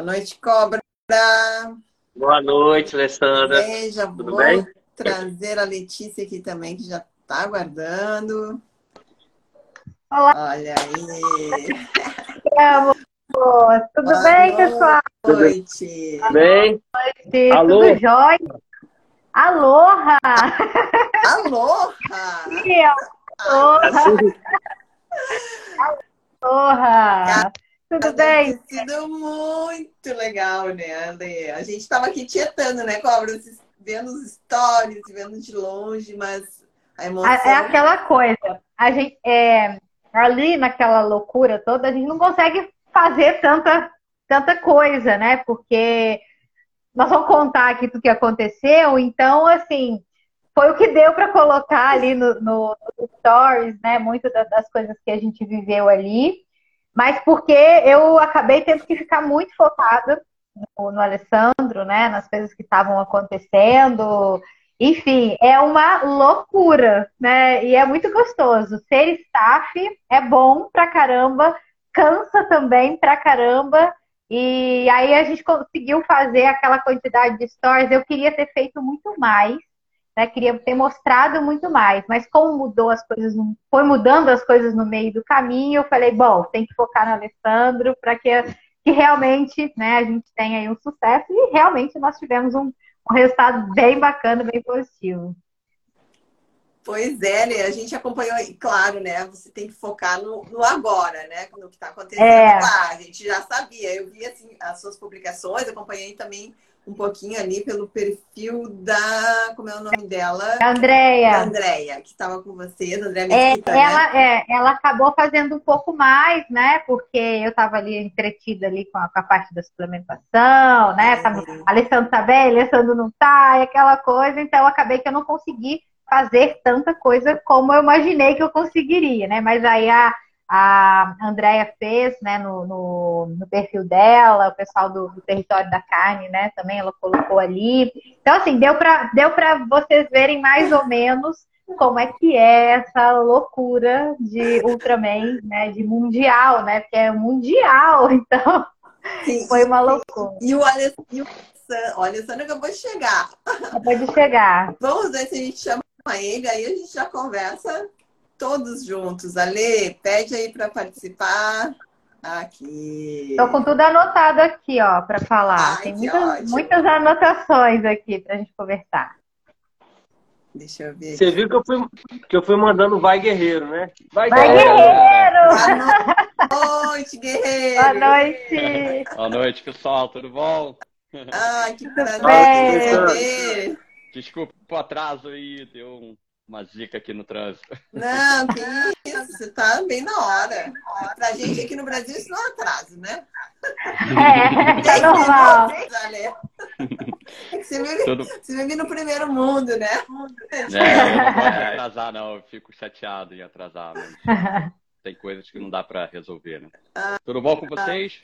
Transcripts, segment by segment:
Boa noite, Cobra. Boa noite, Alessandra. Veja, Tudo vou bem? trazer a Letícia aqui também, que já está aguardando. Olá. Olha aí. Tudo Boa bem, pessoal? noite. Bem? Sim, Alô? Tudo jóia? Aloha! Aloha! Aloha! Aloha! Tudo bem? Tem sido muito legal, né, Ale? A gente estava aqui tietando, né, Cobra? Vendo os stories, vendo de longe, mas a emoção... É aquela coisa. A gente, é, ali naquela loucura toda, a gente não consegue fazer tanta, tanta coisa, né? Porque nós vamos contar aqui tudo que aconteceu, então, assim, foi o que deu para colocar ali no, no, no stories, né? Muitas das coisas que a gente viveu ali, mas porque eu acabei tendo que ficar muito focada no, no Alessandro, né? Nas coisas que estavam acontecendo. Enfim, é uma loucura, né? E é muito gostoso. Ser staff é bom pra caramba, cansa também pra caramba. E aí a gente conseguiu fazer aquela quantidade de stories. Eu queria ter feito muito mais, né? Queria ter mostrado muito mais. Mas como mudou as coisas, foi mudando as coisas no meio do caminho, eu falei, bom, tem que focar no Alessandro para que, que realmente né, a gente tenha aí um sucesso. E realmente nós tivemos um, um resultado bem bacana, bem positivo. Pois é, né? A gente acompanhou, e claro, né? Você tem que focar no, no agora, né? No que está acontecendo É. lá. A gente já sabia. Eu vi assim, as suas publicações, acompanhei também um pouquinho ali pelo perfil da. Como é o nome dela? Andréia, Andréia, que estava com você, da Andréia é, né? ela, é, ela acabou fazendo um pouco mais, né? Porque eu estava ali entretida ali com a, com a parte da suplementação, né? Tava, Uhum. Alessandro tá bem, Alessandro não tá, e aquela coisa. Então, eu acabei que eu não consegui fazer tanta coisa como eu imaginei que eu conseguiria, né? Mas aí a, a Andrea fez, né, no, no, no perfil dela, o pessoal do, do Território da Carne, né, também ela colocou ali. Então, assim, deu para deu pra vocês verem mais ou menos como é que é essa loucura de Ultraman, né, de mundial, né, porque é mundial, então Sim. foi uma loucura. E o Alessandro, o Alessandro acabou de chegar. Acabou de chegar. Vamos ver se a gente chama ele, aí a gente já conversa todos juntos. Ale, pede aí para participar. Aqui. Tô com tudo anotado aqui, ó, para falar. Ai, Tem muitas, muitas anotações aqui pra gente conversar. Deixa eu ver. Você viu que eu fui, que eu fui mandando Vai Guerreiro, né? Vai, guerreiro! Boa noite, guerreiro! Boa noite! Boa noite, pessoal, tudo bom? Ai, que prazer. Desculpa o atraso aí, deu um- uma zica aqui no trânsito. Não, que isso, você tá bem na hora. Pra gente aqui no Brasil isso não é atraso, né? É, tá normal. Ale. Você vive, você vive no primeiro mundo, né? É, não gosto de atrasar, não, eu fico chateado em atrasar, mas tem coisas que não dá pra resolver, né? Tudo bom com vocês?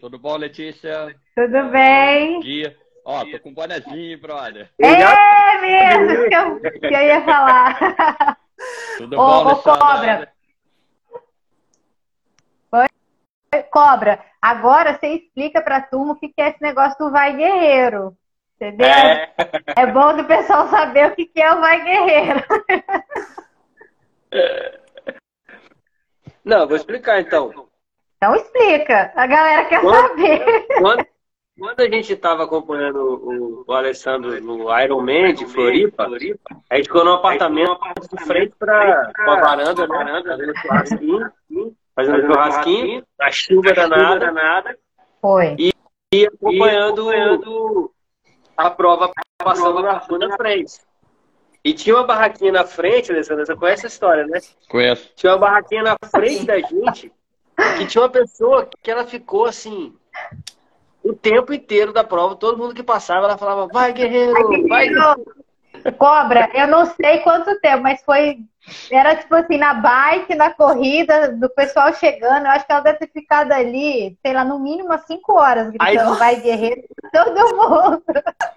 Tudo bom, Letícia? Tudo bem? Guia? Ó, tô com um bonezinho, brother. É mesmo que eu, que eu ia falar. Tudo Ô, bom, ô? Cobra. Cobra, agora você explica pra turma o que é esse negócio do Vai Guerreiro. Entendeu? É, É bom do pessoal saber o que que é o Vai Guerreiro. não, vou explicar então. Então explica. A galera quer Quando- saber. Quando, quando a gente estava acompanhando o, o Alessandro no Iron Man de Floripa, a gente ficou num apartamento de frente para a varanda, né? Fazendo churrasquinho, fazendo churrasquinho, a chuva danada, nada, Foi. e acompanhando a prova passando na rua na frente. E tinha uma barraquinha na frente, Alessandro, você conhece essa história, né? Conheço. Tinha uma barraquinha na frente da gente que tinha uma pessoa que ela ficou assim o tempo inteiro da prova, todo mundo que passava, ela falava, vai guerreiro, vai guerreiro. Cobra, eu não sei quanto tempo, mas foi. Era tipo assim, na bike, na corrida, do pessoal chegando. Eu acho que ela deve ter ficado ali, sei lá, no mínimo umas 5 horas gritando, Aí- vai guerreiro, todo mundo.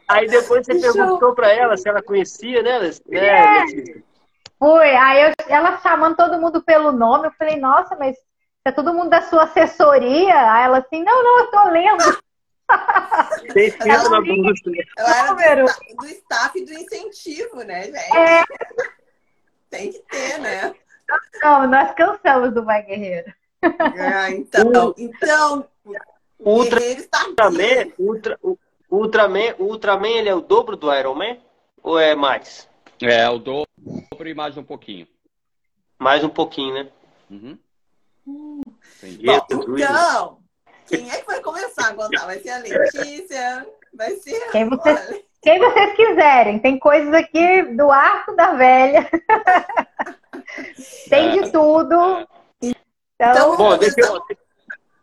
Aí depois você perguntou pra ela se ela conhecia, né, né, É. Foi, aí eu- ela chamando todo mundo pelo nome, eu falei, nossa, mas é todo mundo da sua assessoria? Aí ela assim, não, não, eu tô lendo. Ela, na ela era do, do staff do incentivo, né, gente? É. Tem que ter, né? Não, nós cansamos do Vai Guerreiro. É, então, então Ultra, Ultraman, Ultra, Ultraman, Ultraman, ele é o dobro do Iron Man? Ou é mais? É, o dobro e mais um pouquinho. Mais um pouquinho, né? Uhum. Bom, então, quem é que vai começar a contar? Vai ser a Letícia? Vai ser. Quem vocês, quem vocês quiserem. Tem coisas aqui do arco da velha. Tem de tudo. Então, então Bom, deixa eu,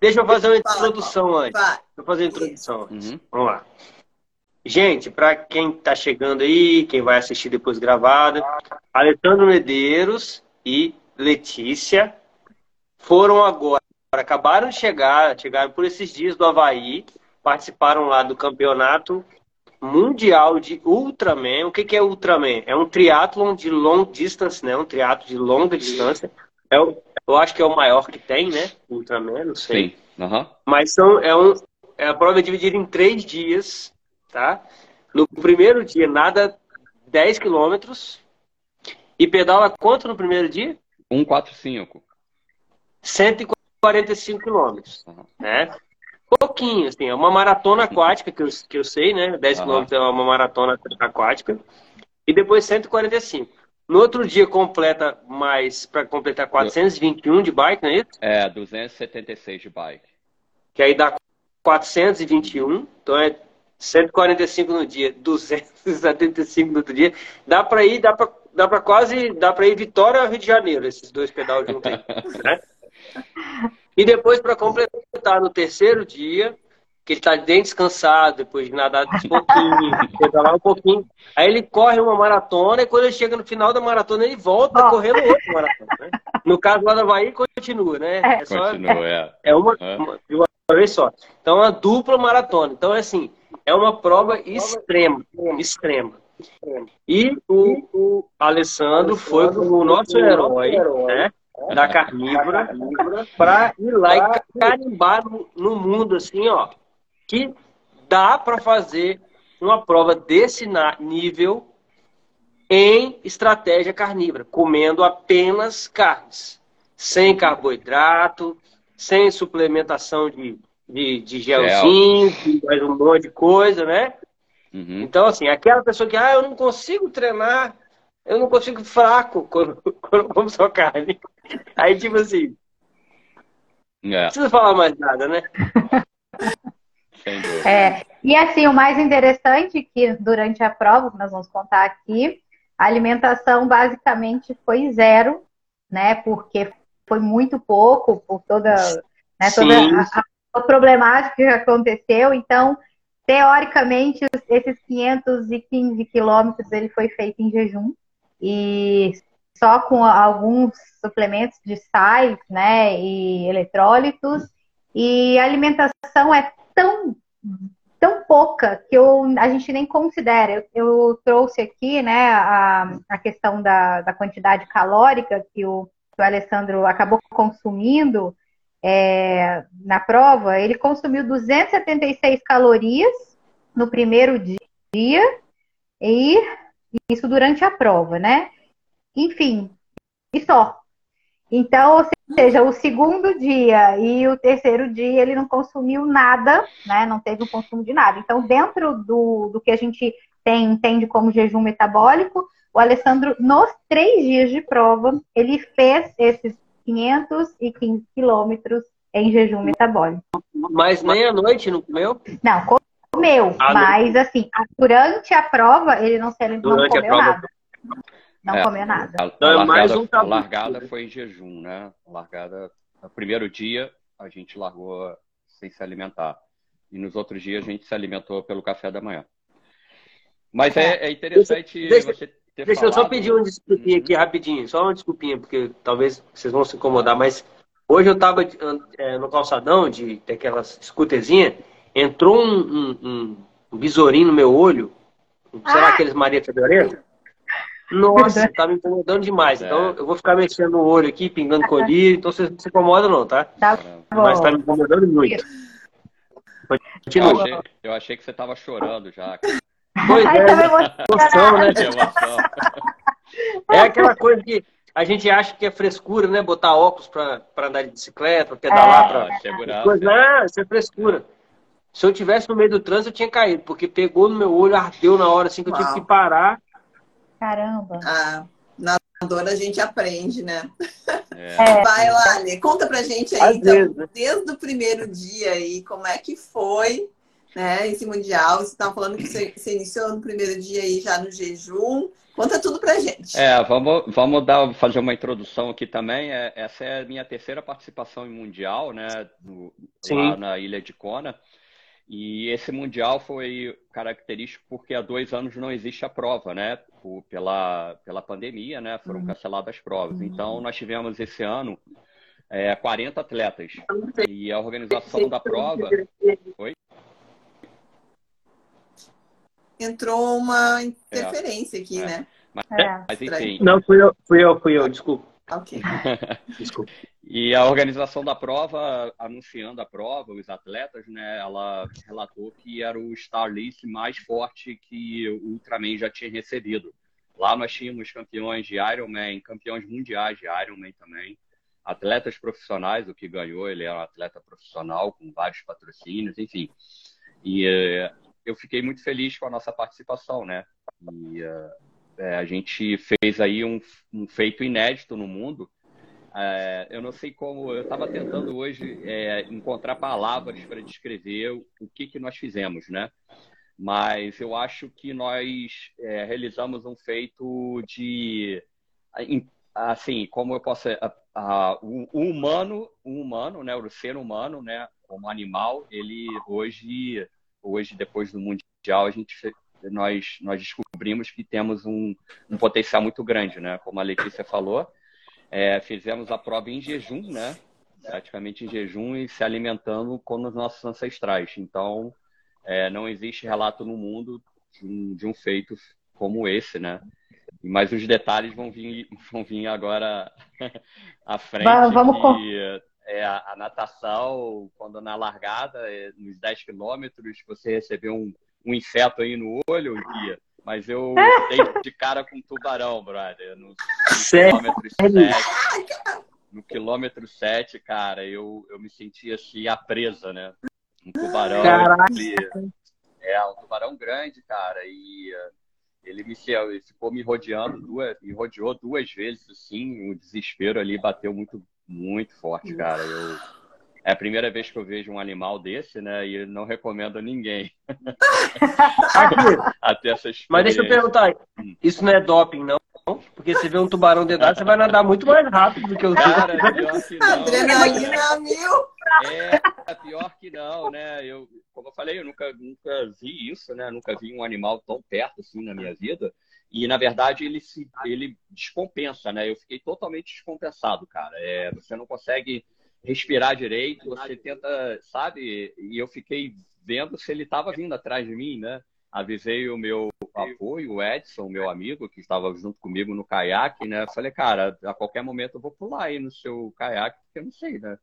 deixa eu fazer uma introdução antes. Deixa eu fazer uma introdução antes. Uhum. Vamos lá. Gente, para quem está chegando aí, quem vai assistir depois gravado, Alessandro Medeiros e Letícia foram agora, acabaram de chegar, chegaram por esses dias do Havaí, participaram lá do campeonato mundial de Ultraman. O que, que é Ultraman? É um triatlon de long distance, né? Um triatlo de longa distância. É o, eu acho que é o maior que tem, né? Ultraman, não sei. Sim. Uhum. Mas são, é, um, é a prova é dividida em três dias, tá? No primeiro dia, nada 10 quilômetros. E pedala quanto no primeiro dia? 145. 145 quilômetros, né? Pouquinho, assim, é uma maratona aquática, que eu, que eu sei, né? 10 quilômetros é uma maratona aquática. E depois 145. No outro dia completa mais, para completar 421 de bike, não é isso? É, 276 de bike. Que aí dá 421, então é 145 no dia, 275 no outro dia. Dá para ir, dá para dá para quase, dá para ir Vitória ao Rio de Janeiro, esses dois pedais juntos aí, né? E depois, para completar no terceiro dia, que ele está bem descansado, depois de nadar um pouquinho, de pedalar um pouquinho. Aí ele corre uma maratona e quando ele chega no final da maratona, ele volta oh. correndo outra maratona. Né? No caso lá da Bahia, continua, né? É, só, continua, é. É uma, uma, de uma vez só. Então, é uma dupla maratona. Então, é assim, é uma prova extrema, extrema. E o, o Alessandro foi o nosso herói, né? Da carnívora para ir lá e carimbar no, no, mundo assim, ó, que dá para fazer uma prova desse nível em estratégia carnívora, comendo apenas carnes, sem carboidrato, sem suplementação de, de, de gelzinho, mais um monte de coisa, né? Uhum. Então, assim, aquela pessoa que, ah, eu não consigo treinar eu não consigo fraco quando, quando eu como só carne. Aí, tipo assim. É. Não precisa falar mais nada, né? É, e assim, o mais interessante é que durante a prova, que nós vamos contar aqui, a alimentação basicamente foi zero, né? Porque foi muito pouco por toda, né, toda a, a, problemática que aconteceu. Então, teoricamente, esses 515 quilômetros ele foi feito em jejum e só com alguns suplementos de sais, né, e eletrólitos, e a alimentação é tão tão pouca que eu, a gente nem considera. Eu, eu trouxe aqui, né, a, a questão da, da quantidade calórica que o, que o Alessandro acabou consumindo é, na prova. Ele consumiu 276 calorias no primeiro dia e isso durante a prova, né? Enfim, e só. Então, ou seja, o segundo dia e o terceiro dia ele não consumiu nada, né? Não teve o consumo de nada. Então, dentro do, do que a gente tem, entende como jejum metabólico, o Alessandro, nos três dias de prova, ele fez esses 515 quilômetros em jejum metabólico. Mas nem à noite não comeu? Não, comeu, ah, mas não. assim, durante a prova ele não, se, não comeu nada. Não é, comeu nada. A, a, largada, um a largada foi em jejum, né? A largada, no primeiro dia a gente largou sem se alimentar. E nos outros dias a gente se alimentou pelo café da manhã. Mas é, é interessante deixa, você ter Deixa falado... eu só pedir uma desculpinha aqui rapidinho, só uma desculpinha, porque talvez vocês vão se incomodar, mas hoje eu estava é, no calçadão de, aquelas scooterzinhas entrou um, um, um, besourinho no meu olho, ah! aqueles Maria Fedorenta. Nossa, tá me incomodando demais. É. Então eu vou ficar mexendo no olho aqui, pingando colírio, então vocês não se incomodam não, tá? Tá bom. Mas tá me incomodando muito. Continua. Eu achei, eu achei que você tava chorando já. Pois é, emocionada. emoção, né? É aquela coisa que a gente acha que é frescura, né? Botar óculos pra, pra andar de bicicleta, pra pedalar, pra. Ah, segurança. Coisa, não, isso é frescura. Se eu tivesse no meio do trânsito, eu tinha caído, porque pegou no meu olho, ardeu na hora, assim, que eu tive que parar. Caramba. Ah, na dor a gente aprende, né? É. Vai lá, Lê. Conta pra gente aí, Às então, vezes, desde o primeiro dia aí, como é que foi, né, esse Mundial? Você estava falando que você, você iniciou no primeiro dia aí já no jejum. Conta tudo pra gente. É, vamos, vamos dar, fazer uma introdução aqui também. É, essa é a minha terceira participação em Mundial, né? no- Sim. lá na Ilha de Kona. E esse Mundial foi característico porque há dois anos não existe a prova, né? Por- pela, pela pandemia, né? Foram canceladas as provas. Então, nós tivemos esse ano é, 40 atletas. E a organização da prova. Entrou uma interferência aqui, É. né? É. Mas enfim. Não, fui eu, fui eu, fui eu, desculpa. Ok. desculpa. E a organização da prova, anunciando a prova, os atletas, né, ela relatou que era o Star List mais forte que o Ultraman já tinha recebido. Lá nós tínhamos campeões de Ironman, campeões mundiais de Ironman também, atletas profissionais, o que ganhou, ele é um atleta profissional com vários patrocínios, enfim. E eh, eu fiquei muito feliz com a nossa participação, né? E eh, eh, a gente fez aí um, um feito inédito no mundo, é, eu não sei como, eu estava tentando hoje é, encontrar palavras para descrever o, o que, que nós fizemos, né? Mas eu acho que nós é, realizamos um feito de, assim, como eu posso, a- a- o, o humano, o humano, né? O ser humano, né? Como animal, ele hoje, hoje depois do mundial, a gente nós nós descobrimos que temos um, um potencial muito grande, né? Como a Letícia falou. É, fizemos a prova em jejum, né? Praticamente em jejum e se alimentando como os nossos ancestrais. Então, é, não existe relato no mundo de um, de um feito como esse, né? Mas os detalhes vão vir, vão vir agora à frente. Va- vamos com- que, é, a, natação, quando na largada, é, nos 10 quilômetros, você recebeu um, um inseto aí no olho, Guia. Mas eu dei de cara com um tubarão, brother. No, quilômetro 7. No quilômetro 7, cara, eu, eu me senti assim, a presa, né? Um tubarão. Caraca. ele- é, um tubarão grande, cara. E eh, ele me ele ficou me rodeando duas, me rodeou duas vezes, assim, o desespero ali bateu muito, muito forte, cara. Eu, é a primeira vez que eu vejo um animal desse, né? E não recomendo a ninguém até essa experiência. mas deixa eu perguntar, isso não é doping, não? Porque você vê um tubarão d'água, você vai nadar muito mais rápido do que o Cara, pior que não. Adrenalina mil. É, pior que não, né? Eu, como eu falei, eu nunca, nunca vi isso, né? Nunca vi um animal tão perto assim na minha vida. E, na verdade, ele se ele descompensa, né? Eu fiquei totalmente descompensado, cara. É, você não consegue respirar direito, você tenta, sabe? E eu fiquei vendo se ele estava vindo atrás de mim, né? Avisei o meu apoio, o Edson, meu amigo, que estava junto comigo no caiaque, né? Falei, cara, a qualquer momento eu vou pular aí no seu caiaque, porque eu não sei, né?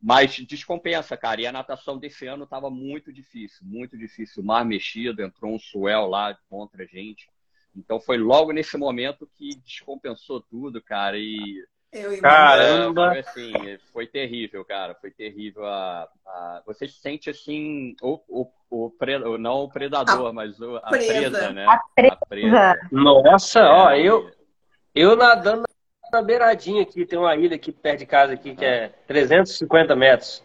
Mas descompensa, cara. E a natação desse ano estava muito difícil, muito difícil. O mar mexido, entrou um suel lá contra a gente. Então foi logo nesse momento que descompensou tudo, cara. E Eu. Caramba. foi assim, foi terrível, cara. Foi terrível. A, a- você se sente assim, o, o, o pre- não o predador, mas o- a presa. presa, né? A presa. Nossa, É, ó, eu, eu nadando na beiradinha aqui, tem uma ilha aqui perto de casa aqui que é 350 metros.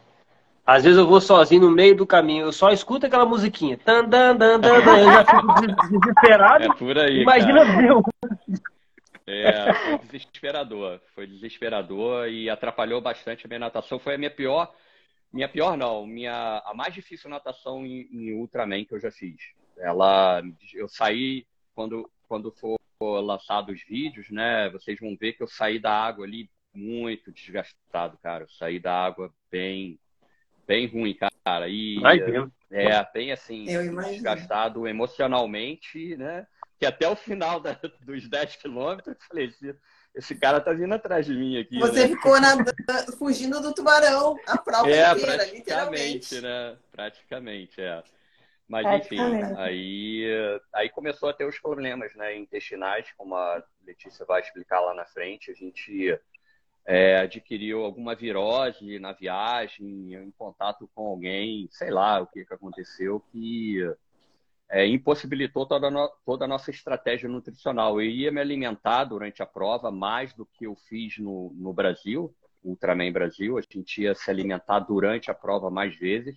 Às vezes eu vou sozinho no meio do caminho, eu só escuto aquela musiquinha. Tan, dan, dan, dan, dan, eu já fico des- desesperado. É por aí, Imagina cara. eu. É, foi desesperador. Foi desesperador e atrapalhou bastante a minha natação. Foi a minha pior, minha pior não, minha a mais difícil natação em, em Ultraman que eu já fiz. Ela, eu saí quando quando for lançado os vídeos, né? Vocês vão ver que eu saí da água ali muito desgastado, cara. Eu saí da água bem, bem ruim, cara. E Imagina. é, bem assim, desgastado emocionalmente, né? Que até o final da- dos 10 quilômetros, eu falei, "Se- esse cara tá vindo atrás de mim aqui. Você né? ficou nadando, fugindo do tubarão a prova é, inteira, praticamente, literalmente. né? Praticamente, é. Mas enfim, aí, aí começou a ter os problemas né, intestinais, como a Letícia vai explicar lá na frente. A gente é, adquiriu alguma virose na viagem, em contato com alguém, sei lá o que, que aconteceu, que é, impossibilitou toda a, no- toda a nossa estratégia nutricional. Eu ia me alimentar durante a prova mais do que eu fiz no, no Brasil, Ultraman Brasil. A gente ia se alimentar durante a prova mais vezes,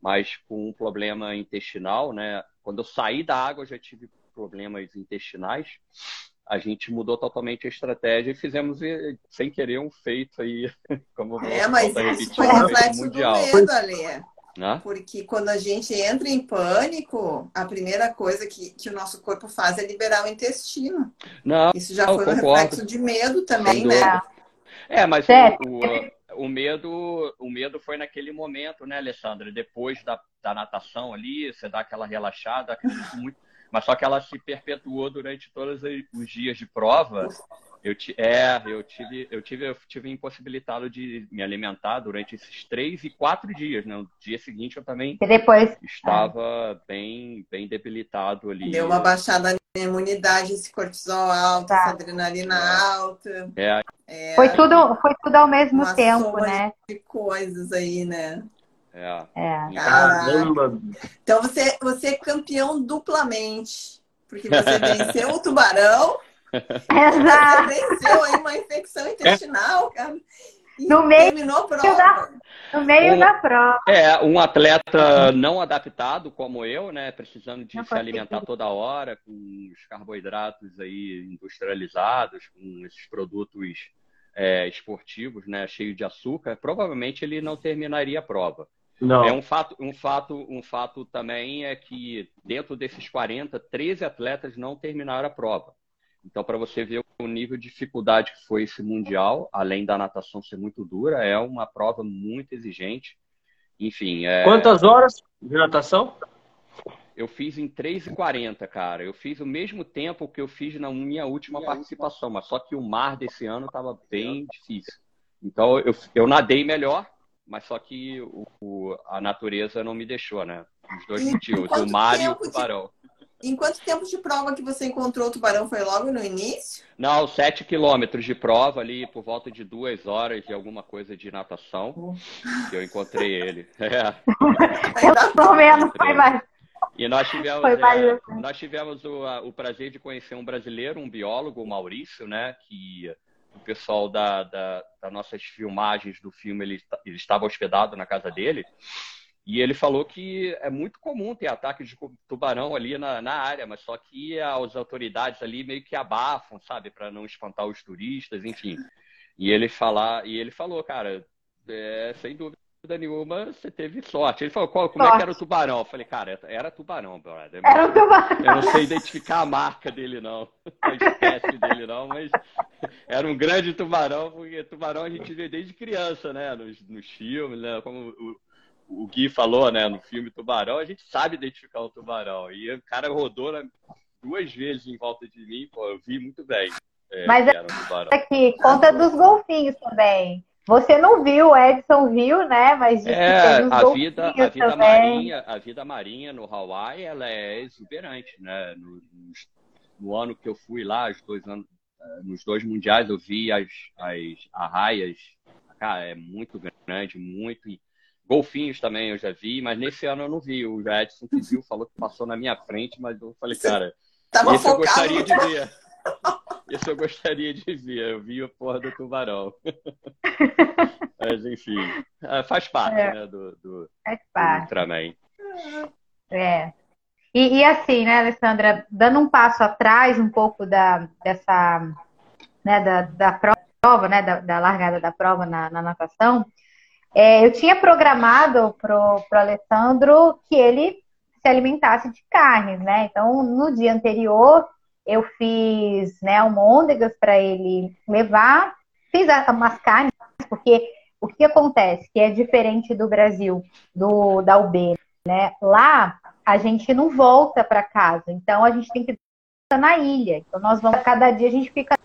mas com um problema intestinal, né? Quando eu saí da água, eu já tive problemas intestinais. A gente mudou totalmente a estratégia e fizemos, sem querer, um feito aí, como É, mas isso foi reflexo do medo, Alê. Né? Porque quando a gente entra em pânico, a primeira coisa que, que o nosso corpo faz é liberar o intestino. Não, Isso já Eu foi um concordo. reflexo de medo também, né? É, mas o, o, o medo, o medo foi naquele momento, né, Alessandra? Depois da, da natação ali, você dá aquela relaxada, acredito muito. Mas só que ela se perpetuou durante todos os dias de prova. Eu, é, eu tive, eu tive, eu tive impossibilitado de me alimentar durante esses três e quatro dias, né? No dia seguinte eu também E depois, estava bem, bem debilitado ali. Deu uma baixada na imunidade, esse cortisol alto, Tá. essa adrenalina alta, É, foi tudo, foi tudo ao mesmo Uma tempo, né? de coisas aí, né? é. É. Então, Caramba! Então você, você é campeão duplamente. Porque você venceu o tubarão, Exato. venceu aí uma infecção intestinal, cara. No meio terminou a da- prova. No meio Um- da prova. É, um atleta não adaptado como eu, né? Precisando de Não se alimentar toda hora com os carboidratos aí industrializados, com esses produtos é, esportivos, né? Cheio de açúcar, provavelmente ele não terminaria a prova. Não. É um fato, um fato, um fato também é que dentro desses 40, 13 atletas não terminaram a prova. Então, para você ver o nível de dificuldade que foi esse mundial, além da natação ser muito dura, é uma prova muito exigente. Enfim, é, Quantas horas de natação? eu fiz em 3h40, cara. Eu fiz o mesmo tempo que eu fiz na minha última participação, mas só que o mar desse ano estava bem difícil. Então, eu, eu nadei melhor, mas só que o, o- a natureza não me deixou, né? Os dois motivos, o mar e o tempo de- tubarão. Em quanto tempo de prova que você encontrou o tubarão? Foi logo no início? Não, 7 quilômetros de prova ali, por volta de duas horas de alguma coisa de natação, que eu encontrei ele. É. Pelo menos foi mais. E nós tivemos, Foi mais é, assim. nós tivemos o, a- o prazer de conhecer um brasileiro, um biólogo, o Maurício, né? Que o pessoal da, da, das nossas filmagens do filme, ele, ele estava hospedado na casa dele. E ele falou que é muito comum ter ataque de tubarão ali na, na área, mas só que as autoridades ali meio que abafam, sabe, para não espantar os turistas, enfim. E ele falar, e ele falou, cara, é, sem dúvida nenhuma, você teve sorte. Ele falou, qual, como é que era o tubarão? Eu falei, cara, era tubarão, brother. Era um tubarão. Eu não sei identificar a marca dele, não. A espécie dele, não, mas era um grande tubarão, porque tubarão a gente vê desde criança, né? Nos, nos filmes, né? Como o, o Gui falou, né? No filme Tubarão, a gente sabe identificar o tubarão. E o cara rodou né, duas vezes em volta de mim, pô, eu vi muito bem. É, Mas que era um. Aqui, conta dos golfinhos também. Você não viu, o Edson viu, né? Mas É, a vida, a vida também. marinha, a vida marinha no Hawaii, ela é exuberante, né? No, no ano que eu fui lá, dois anos, eh, nos dois mundiais, eu vi as, as arraias, cara, é muito grande, muito. Golfinhos também eu já vi, mas nesse ano eu não vi. O Edson que viu falou que passou na minha frente, mas eu falei, cara, Tava esse eu gostaria de ver. Esse eu gostaria de ver. Eu vi a porra do tubarão. Mas enfim, ah, faz parte, É. né, do, do, Faz do parte. Ultraman. É. E, e assim, né, Alessandra, dando um passo atrás um pouco da, dessa, né, da, da prova, né, da, da largada da prova na, na natação, é, eu tinha programado pro, pro Alessandro que ele se alimentasse de carnes, né? Então, no dia anterior, eu fiz, né, almôndegas para ele levar, fiz umas carnes, porque o que acontece, que é diferente do Brasil, do da UB, né? Lá a gente não volta para casa, então a gente tem que ficar na ilha. Então nós vamos cada dia a gente fica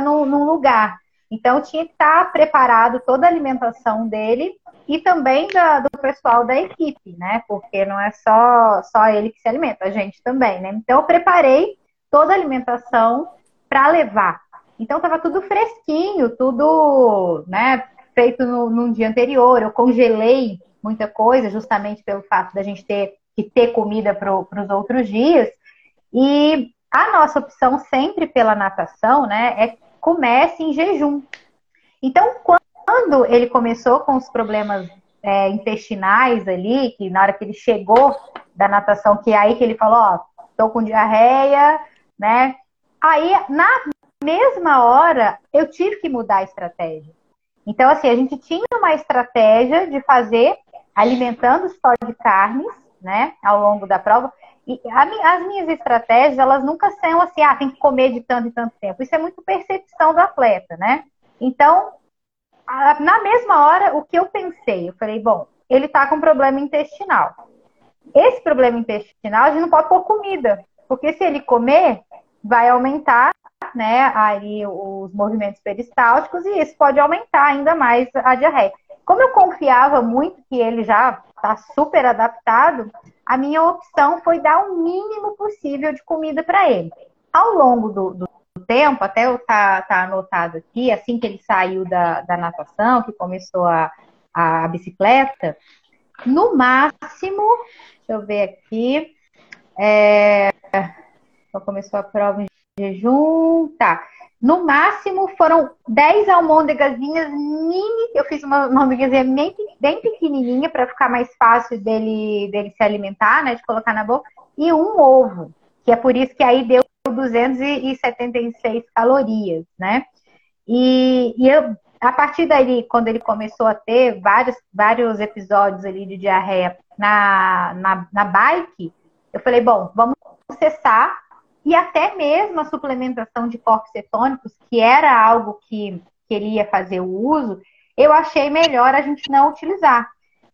num, num lugar. Então tinha que estar preparado toda a alimentação dele e também da, do pessoal da equipe, né? Porque não é só, só ele que se alimenta, a gente também, né? Então eu preparei toda a alimentação para levar. Então estava tudo fresquinho, tudo, né, feito no, no dia anterior. Eu congelei muita coisa, justamente pelo fato da gente ter que ter comida para os outros dias. E a nossa opção sempre pela natação, né, é comece em jejum. Então, quando ele começou com os problemas é, intestinais ali, que na hora que ele chegou da natação, que é aí que ele falou, ó, tô com diarreia, né? Aí, na mesma hora, eu tive que mudar a estratégia. Então, assim, a gente tinha uma estratégia de fazer alimentando só de carnes, né, ao longo da prova. E a, as minhas estratégias, elas nunca são assim, ah, tem que comer de tanto e tanto tempo. Isso é muito percepção do atleta, né? Então, a, na mesma hora, o que eu pensei? Eu falei, bom, ele tá com problema intestinal. Esse problema intestinal, a gente não pode pôr comida, porque se ele comer, vai aumentar né, aí os movimentos peristálticos e isso pode aumentar ainda mais a diarreia. Como eu confiava muito que ele já está super adaptado, a minha opção foi dar o mínimo possível de comida para ele. Ao longo do, do, tempo, até eu tá, tá anotado aqui, assim que ele saiu da, da natação, que começou a, a bicicleta, no máximo, deixa eu ver aqui, é, começou a prova em jejum, tá. No máximo foram 10 almôndegazinhas mini. Eu fiz uma almôndegazinha bem, bem pequenininha para ficar mais fácil dele, dele se alimentar, né? De colocar na boca. E um ovo, que é por isso que aí deu 276 calorias, né? E, e eu, a partir daí, quando ele começou a ter vários, vários episódios ali de diarreia na, na, na bike, eu falei, bom, vamos cessar e até mesmo a suplementação de corpos cetônicos, que era algo que, que ele ia fazer o uso, eu achei melhor a gente não utilizar.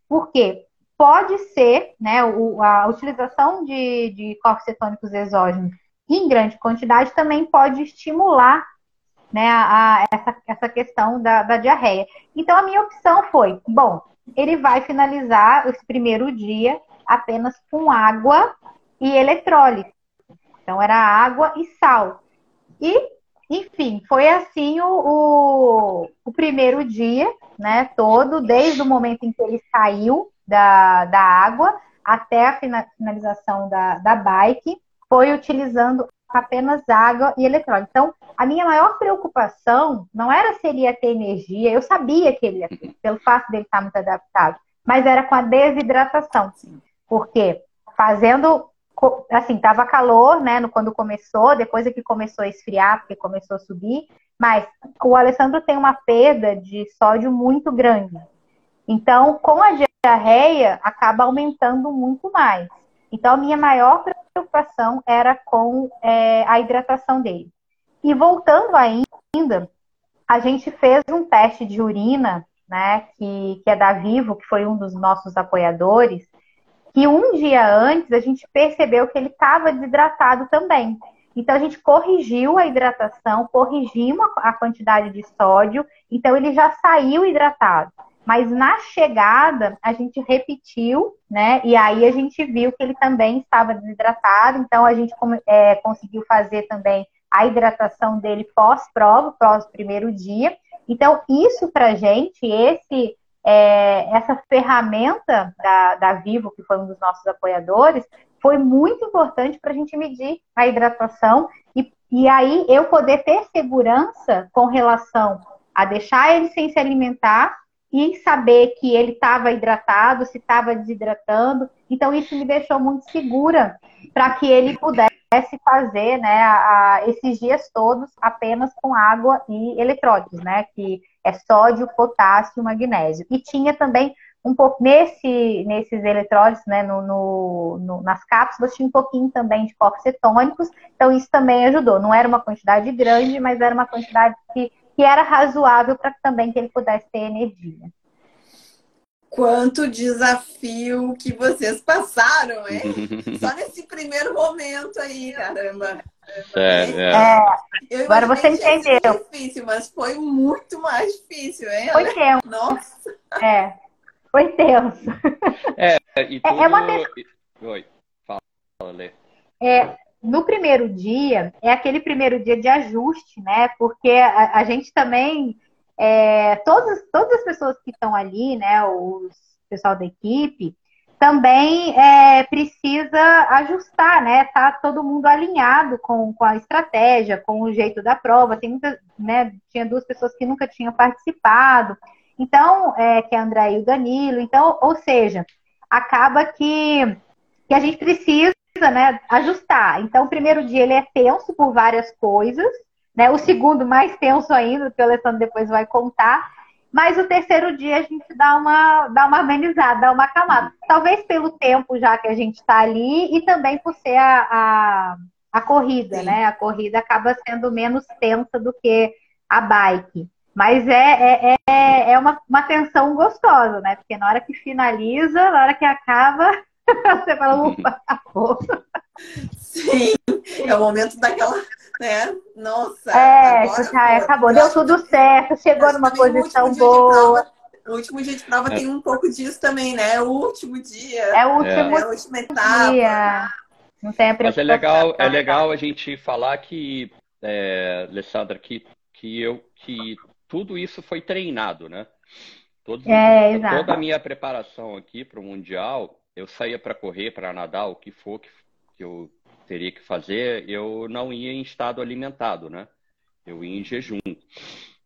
Por quê? Pode ser, né, a utilização de, de corpos cetônicos exógenos em grande quantidade também pode estimular né, a, a, essa, essa questão da, da diarreia. Então, a minha opção foi: bom, ele vai finalizar esse primeiro dia apenas com água e eletrólise. Então era água e sal. E, enfim, foi assim o, o, o primeiro dia, né? Todo, desde o momento em que ele saiu da, da água até a finalização da, da bike, foi utilizando apenas água e eletrólise. Então, a minha maior preocupação não era se ele ia ter energia, eu sabia que ele ia ter, pelo fato dele estar muito adaptado, mas era com a desidratação. Porque fazendo assim, tava calor, né, quando começou, depois é que começou a esfriar, porque começou a subir, mas o Alessandro tem uma perda de sódio muito grande. Então, com a diarreia, acaba aumentando muito mais. Então, a minha maior preocupação era com é, a hidratação dele. E voltando ainda, a gente fez um teste de urina, né, que, que é da Vivo, que foi um dos nossos apoiadores, e um dia antes a gente percebeu que ele estava desidratado também. Então a gente corrigiu a hidratação, corrigimos a quantidade de sódio, então ele já saiu hidratado. Mas na chegada a gente repetiu, né? E aí a gente viu que ele também estava desidratado, então a gente é, conseguiu fazer também a hidratação dele pós-prova, pós-primeiro dia. Então, isso pra gente, esse é, essa ferramenta da, da Vivo, que foi um dos nossos apoiadores, foi muito importante para a gente medir a hidratação e, e aí eu poder ter segurança com relação a deixar ele sem se alimentar e saber que ele estava hidratado, se estava desidratando. Então, isso me deixou muito segura para que ele pudesse fazer né, a, a, esses dias todos apenas com água e eletrólitos, né? Que é sódio, potássio, magnésio. E tinha também um pouco nesse, nesses eletrólitos, né, no, no, no, nas cápsulas, tinha um pouquinho também de corpos cetônicos, então isso também ajudou. Não era uma quantidade grande, mas era uma quantidade que, que era razoável para também que ele pudesse ter energia. Quanto desafio que vocês passaram, hein? Só nesse primeiro momento aí, caramba. Sério, é. é. Agora você entendeu. difícil, mas foi muito mais difícil, hein? Foi tenso. Nossa. É. Foi tenso. É, e tudo... é, é uma Oi, fala, Lê. É, no primeiro dia, é aquele primeiro dia de ajuste, né? Porque a, a gente também, é, todas, todas as pessoas que estão ali, né, os pessoal da equipe, também é, precisa ajustar, né? Tá todo mundo alinhado com, com a estratégia, com o jeito da prova. Tem muita, né? Tinha duas pessoas que nunca tinham participado. Então, é, que é a André e o Danilo. Então, ou seja, acaba que, que a gente precisa né, ajustar. Então, o primeiro dia ele é tenso por várias coisas, né? O segundo mais tenso ainda, que o Alessandro depois vai contar. Mas o terceiro dia a gente dá uma, dá uma amenizada, dá uma acalmada. Talvez pelo tempo já que a gente está ali e também por ser a, a, a corrida, Sim. né? A corrida acaba sendo menos tensa do que a bike. Mas é, é, é, é uma, uma tensão gostosa, né? Porque na hora que finaliza, na hora que acaba, você fala, ufa, acabou. Sim, é o momento daquela, né? Nossa. É, já acabou, deu tudo certo, chegou numa posição boa. O último dia de prova é. tem um pouco disso também, né? É o último dia. É o último, é. É a última etapa. Dia. Não tem a Mas é legal, é legal a gente falar que, é, Alessandra, que, que, eu, que tudo isso foi treinado, né? Todos, é, toda a minha preparação aqui para o Mundial, eu saía para correr, para nadar, o que for que, que eu teria que fazer, eu não ia em estado alimentado, né? Eu ia em jejum.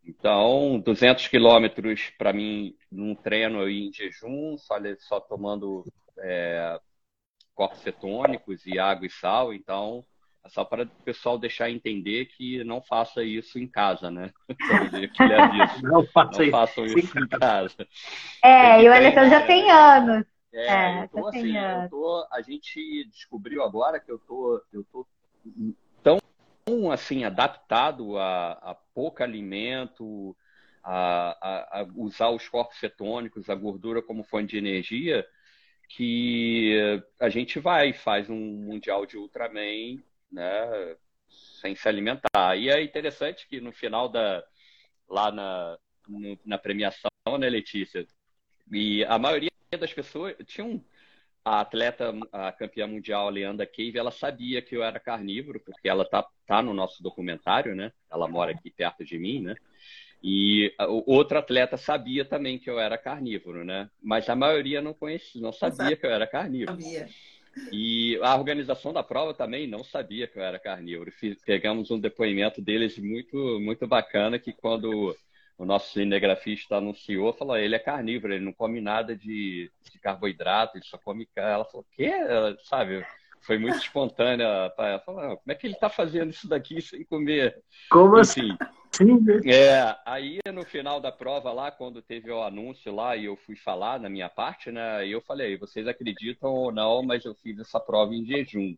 Então, 200 quilômetros para mim num treino eu ia em jejum, só, só tomando é, corpos cetônicos e água e sal. Então, é só para o pessoal deixar entender que não faça isso em casa, né? não, faça não façam isso em casa. É, e o Alessandro já tem anos. É, é eu tô, assim, eu tô, a gente descobriu agora que eu tô, eu tô tão assim adaptado a, a pouco alimento, a, a, a, usar os corpos cetônicos, a gordura como fonte de energia, que a gente vai e faz um mundial de Ultraman, né, sem se alimentar. E é interessante que no final da lá na, na premiação, né, Letícia, e a maioria das pessoas. Tinha um. A atleta, a campeã mundial, Leandra Cave, ela sabia que eu era carnívoro, porque ela tá, tá no nosso documentário, né? Ela mora aqui perto de mim, né? E outro atleta sabia também que eu era carnívoro, né? Mas a maioria não conhecia, não sabia que eu era carnívoro. Sabia. E a organização da prova também não sabia que eu era carnívoro. Pegamos um depoimento deles muito, muito bacana que quando o nosso cinegrafista anunciou, falou, ele é carnívoro, ele não come nada de, de carboidrato, ele só come... Ela falou, o quê? Sabe, foi muito espontânea. Ela falou, como é que ele está fazendo isso daqui sem comer? Como assim? Sim, né? É, aí no final da prova lá, quando teve o anúncio lá e eu fui falar na minha parte, né? Eu falei, vocês acreditam ou não, mas eu fiz essa prova em jejum.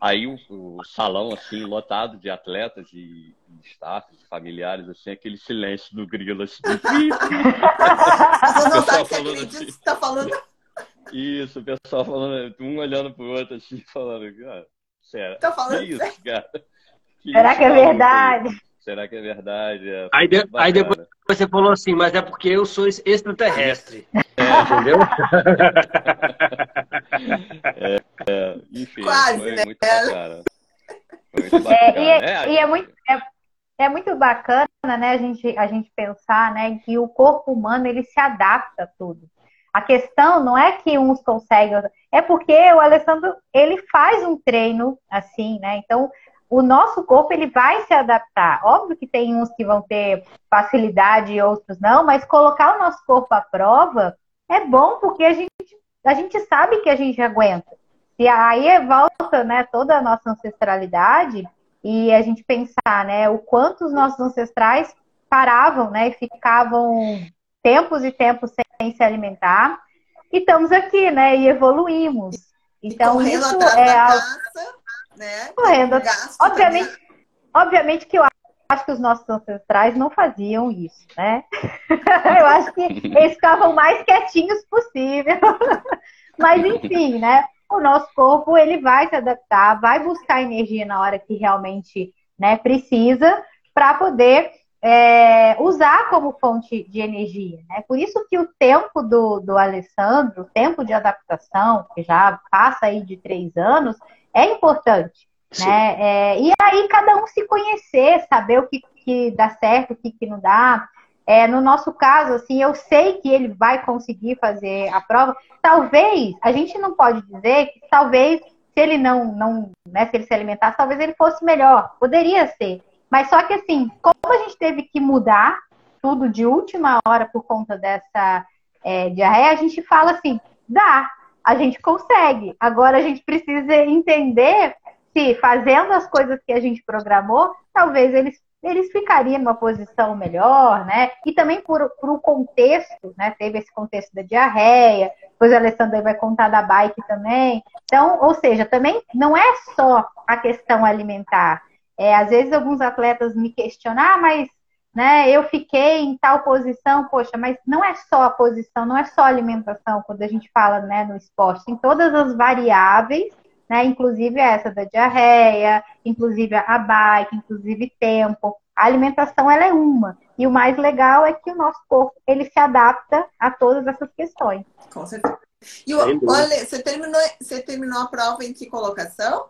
Aí o, o, salão, assim, lotado de atletas e, e staff, familiares, assim, aquele silêncio do grilo, assim. Você não sabe falando assim. tá falando... Isso, o pessoal falando, um olhando pro outro, assim, falando, ah, sério, tá falando que isso, cara? Que Será isso, que é verdade? Será que é verdade? É, aí, de, aí depois você falou assim, mas é porque eu sou extraterrestre. É, entendeu? é, é, enfim, Quase, foi né? muito bacana. Foi muito bacana. É, e, é, e é muito, é, é, muito bacana, né, a gente, a gente pensar, né, que o corpo humano, ele se adapta a tudo. A questão não é que uns conseguem, é porque o Alessandro, ele faz um treino assim, né, então o nosso corpo ele vai se adaptar. Óbvio que tem uns que vão ter facilidade e outros não, mas colocar o nosso corpo à prova é bom porque a gente, a gente sabe que a gente aguenta. E aí volta né, toda a nossa ancestralidade e a gente pensar né, o quanto os nossos ancestrais paravam né, e ficavam tempos e tempos sem se alimentar. E estamos aqui, né? E evoluímos. Então, e isso é algo... né? Correndo. Obviamente, obviamente que eu acho que os nossos ancestrais não faziam isso, né? eu acho que eles ficavam mais quietinhos possível. Mas enfim, né? O nosso corpo ele vai se adaptar, vai buscar energia na hora que realmente né, precisa para poder é, usar como fonte de energia. Né? Por isso que o tempo do, do Alessandro, o tempo de adaptação, que já passa aí de três anos, é importante. Né? É, e aí cada um se conhecer, saber o que, que dá certo, o que, que não dá. É, no nosso caso, assim, eu sei que ele vai conseguir fazer a prova. Talvez, a gente não pode dizer que talvez, se ele não, não né, se ele se alimentasse, talvez ele fosse melhor. Poderia ser. Mas só que assim, como a gente teve que mudar tudo de última hora por conta dessa é, diarreia, a gente fala assim, dá, a gente consegue. Agora a gente precisa entender se fazendo as coisas que a gente programou, talvez eles, eles ficariam numa posição melhor, né? E também por, por o contexto, né? Teve esse contexto da diarreia, depois a Alessandra vai contar da bike também. Então, ou seja, também não é só a questão alimentar, é, às vezes alguns atletas me questionam, ah, mas né, eu fiquei em tal posição, poxa, mas não é só a posição, não é só a alimentação, quando a gente fala né, no esporte, tem todas as variáveis, né, inclusive essa da diarreia, inclusive a bike, inclusive tempo. A alimentação ela é uma. E o mais legal é que o nosso corpo ele se adapta a todas essas questões. Com certeza. E olha, você terminou, você terminou a prova em que colocação?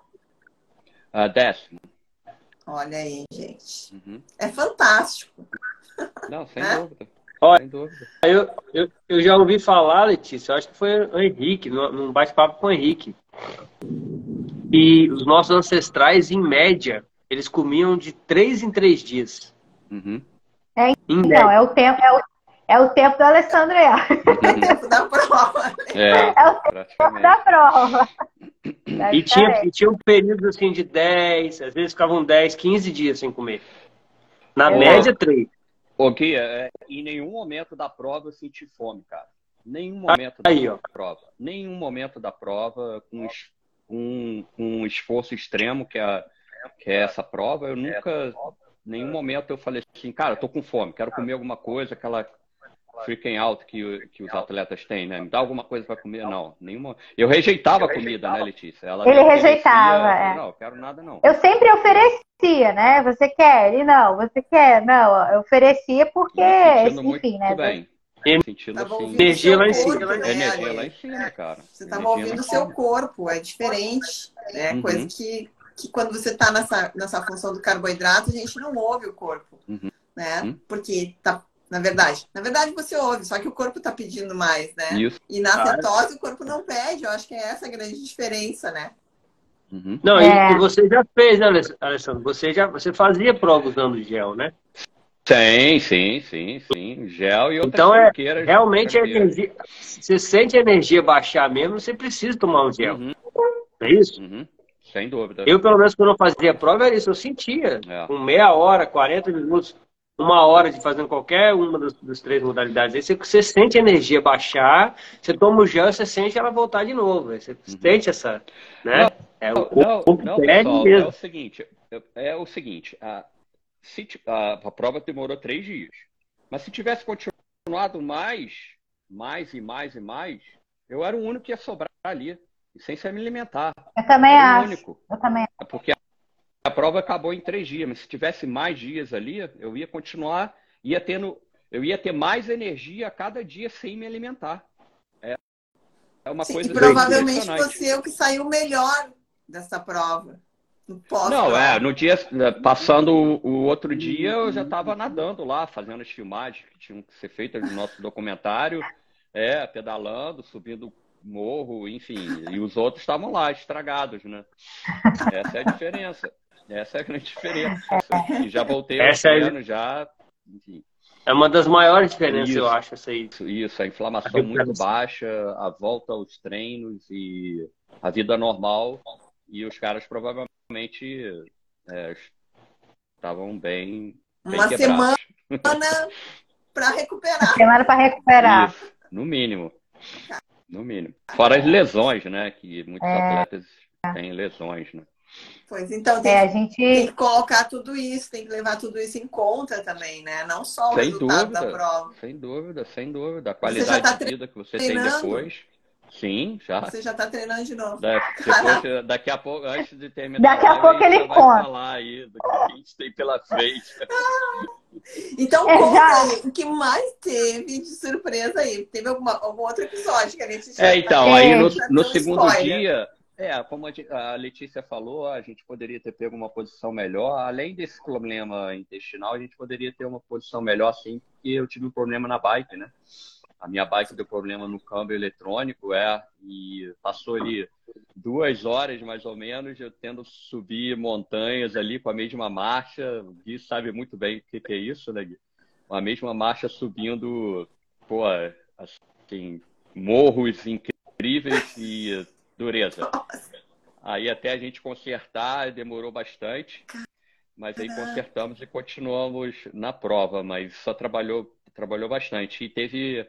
Uh, décimo. Olha aí, gente. Uhum. É fantástico. Não, sem é? dúvida. Olha, sem dúvida. Eu, eu, eu já ouvi falar, Letícia, eu acho que foi o Henrique, num bate-papo com o Henrique. E os nossos ancestrais, em média, eles comiam de três em três dias. Uhum. É, então, é o tempo, é o, é o tempo do Alessandro É o tempo da prova. É, é o tempo da prova. E tinha, e tinha um período assim de 10, às vezes ficavam 10, 15 dias sem comer. Na é. média, 3. Ô, Guia, é, em nenhum momento da prova eu senti fome, cara. Nenhum momento Aí, da ó. prova. Nenhum momento da prova, com um, um esforço extremo que é, que é essa prova, eu nunca, nenhum momento eu falei assim, cara, eu tô com fome, quero comer alguma coisa, aquela freaking out que, que os atletas têm, né? Me dá alguma coisa para comer? Não, nenhuma. Eu rejeitava a comida, né, Letícia? Ela Ele rejeitava, é. Não, quero nada não. Eu sempre oferecia, né? Você quer? Ele não, você quer? Não, eu oferecia porque, enfim, né? Bem. Sentindo assim, energia lá em cima. Né? Energia lá em cima, cara. Você estava ouvindo o seu corpo, é diferente. É uhum. coisa que, que quando você está nessa, nessa função do carboidrato, a gente não ouve o corpo. Uhum. Né? Uhum. Porque tá na verdade. Na verdade, você ouve, só que o corpo está pedindo mais, né? Isso. E na cetose o corpo não pede. Eu acho que é essa a grande diferença, né? Uhum. Não, é. e você já fez, né, Alessandro? Você já você fazia prova usando gel, né? Sim, sim, sim, sim. Gel e outras Então, é, realmente a energia, você sente a energia baixar mesmo, você precisa tomar um gel. Uhum. É isso? Uhum. Sem dúvida. Eu, pelo menos, quando eu fazia prova, era isso. Eu sentia. É. Com meia hora, 40 minutos uma hora de fazendo qualquer uma das, três modalidades, aí você, você, sente a energia baixar, você toma o gel, você sente ela voltar de novo. Você uhum. sente essa. Né? Não, é o não, não, pessoal. É o seguinte, é o seguinte, a, se, a, a prova demorou três dias. Mas se tivesse continuado mais, mais e mais e mais, eu era o único que ia sobrar ali, sem se alimentar. Eu também acho. Único. Eu também. Porque a prova acabou em três dias, mas se tivesse mais dias ali, eu ia continuar, ia tendo, eu ia ter mais energia a cada dia sem me alimentar. É, é uma Sim, coisa. provavelmente você é o que saiu melhor dessa prova. Não, é, no dia, passando o outro dia, eu já estava nadando lá, fazendo as filmagens que tinham que ser feitas no nosso documentário, é, pedalando, subindo morro, enfim, e os outros estavam lá, estragados, né? Essa é a diferença. Essa é a grande diferença. E já voltei treino, é... já. Enfim. É uma das maiores diferenças, isso, eu acho, essa aí. Isso, a inflamação a muito baixa, a volta aos treinos e a vida normal. E os caras provavelmente é, estavam bem, bem. Uma semana para recuperar. Uma semana para recuperar. Isso, no mínimo. No mínimo. Fora as lesões, né? Que muitos é... atletas têm lesões, né? Pois então, tem, é, gente... tem, que colocar tudo isso, tem que levar tudo isso em conta também, né? Não só o sem resultado dúvida, da prova. Sem dúvida, sem dúvida. A qualidade tá de vida que você treinando? tem depois. Sim, já. Você já está treinando de novo. depois, daqui a pouco, antes de terminar, daqui a, pouco ele conta. falar aí do que a gente tem pela frente. Então, é, já... aí, o que mais teve de surpresa aí? Teve alguma, algum outro episódio que a gente já É, então, aí no, no segundo spoiler. dia, é, como a Letícia falou, a gente poderia ter pego uma posição melhor. Além desse problema intestinal, a gente poderia ter uma posição melhor, sim, porque eu tive um problema na bike, né? A minha bike deu problema no câmbio eletrônico, é, e passou ali duas horas mais ou menos, eu tendo subir montanhas ali com a mesma marcha. O Gui sabe muito bem o que, que é isso, né, Gui? A mesma marcha subindo, pô, assim, morros incríveis e dureza. Aí até a gente consertar demorou bastante, mas aí consertamos e continuamos na prova, mas só trabalhou trabalhou bastante. E teve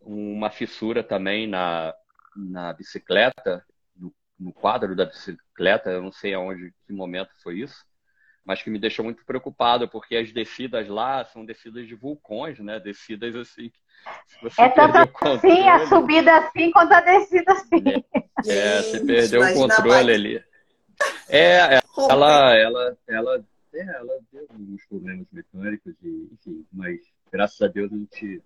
uma fissura também na, na bicicleta, no, no quadro da bicicleta, eu não sei aonde, que momento foi isso, mas que me deixou muito preocupado, porque as descidas lá são descidas de vulcões, né? Descidas assim. é tanto assim, a subida assim quanto a descida assim. É, é você perdeu o controle ali. É, ela, ela, ela, é, ela deu alguns problemas mecânicos, e, enfim, mas graças a Deus a gente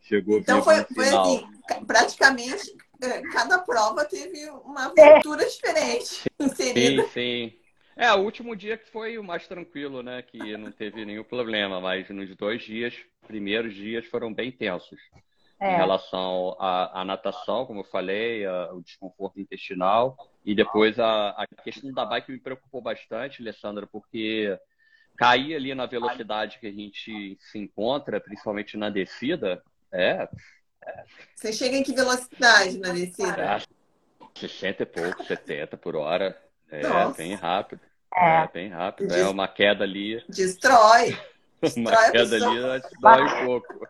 chegou Então foi, foi assim, praticamente é, cada prova teve uma aventura é. diferente inserida. Sim, sim. É, o último dia que foi o mais tranquilo, né? Que não teve nenhum problema, mas nos dois dias, primeiros dias foram bem tensos. É. Em relação à, à, natação, como eu falei, a, o desconforto intestinal e depois a, a questão da bike me preocupou bastante, Alessandra, porque cair ali na velocidade que a gente se encontra, principalmente na descida, é. Você chega em que velocidade na descida? É, 60 e pouco, 70 por hora. É Nossa. bem rápido. É, é bem rápido. Des... É uma queda ali. Destrói. uma queda ali destrói um pouco.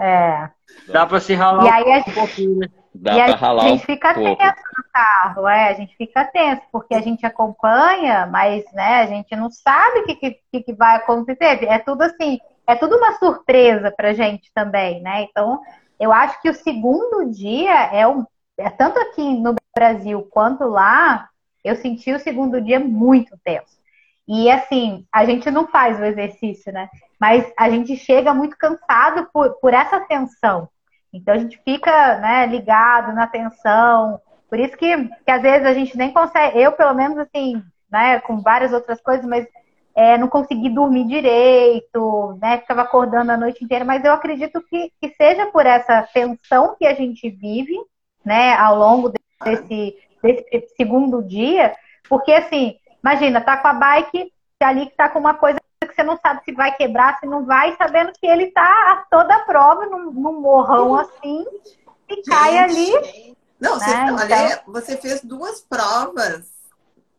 É. Dá para se ralar e aí, um pouquinho, né? Dá e a ralar gente fica pouco. tenso no carro, é, a gente fica tenso, porque a gente acompanha, mas né, a gente não sabe o que, que, que vai acontecer. É tudo assim, é tudo uma surpresa pra gente também, né? Então, eu acho que o segundo dia é, um, é tanto aqui no Brasil quanto lá, eu senti o segundo dia muito tenso. E assim, a gente não faz o exercício, né? Mas a gente chega muito cansado por, por essa tensão. Então a gente fica né, ligado na atenção. Por isso que, que às vezes a gente nem consegue, eu pelo menos assim, né, com várias outras coisas, mas é, não consegui dormir direito, né? Ficava acordando a noite inteira, mas eu acredito que, que seja por essa tensão que a gente vive, né, ao longo desse, desse segundo dia, porque assim, imagina, tá com a bike ali que tá com uma coisa você não sabe se vai quebrar, se não vai, sabendo que ele tá a toda prova num, num morrão assim e Gente, cai ali. Não, você, né? olha, então... você fez duas provas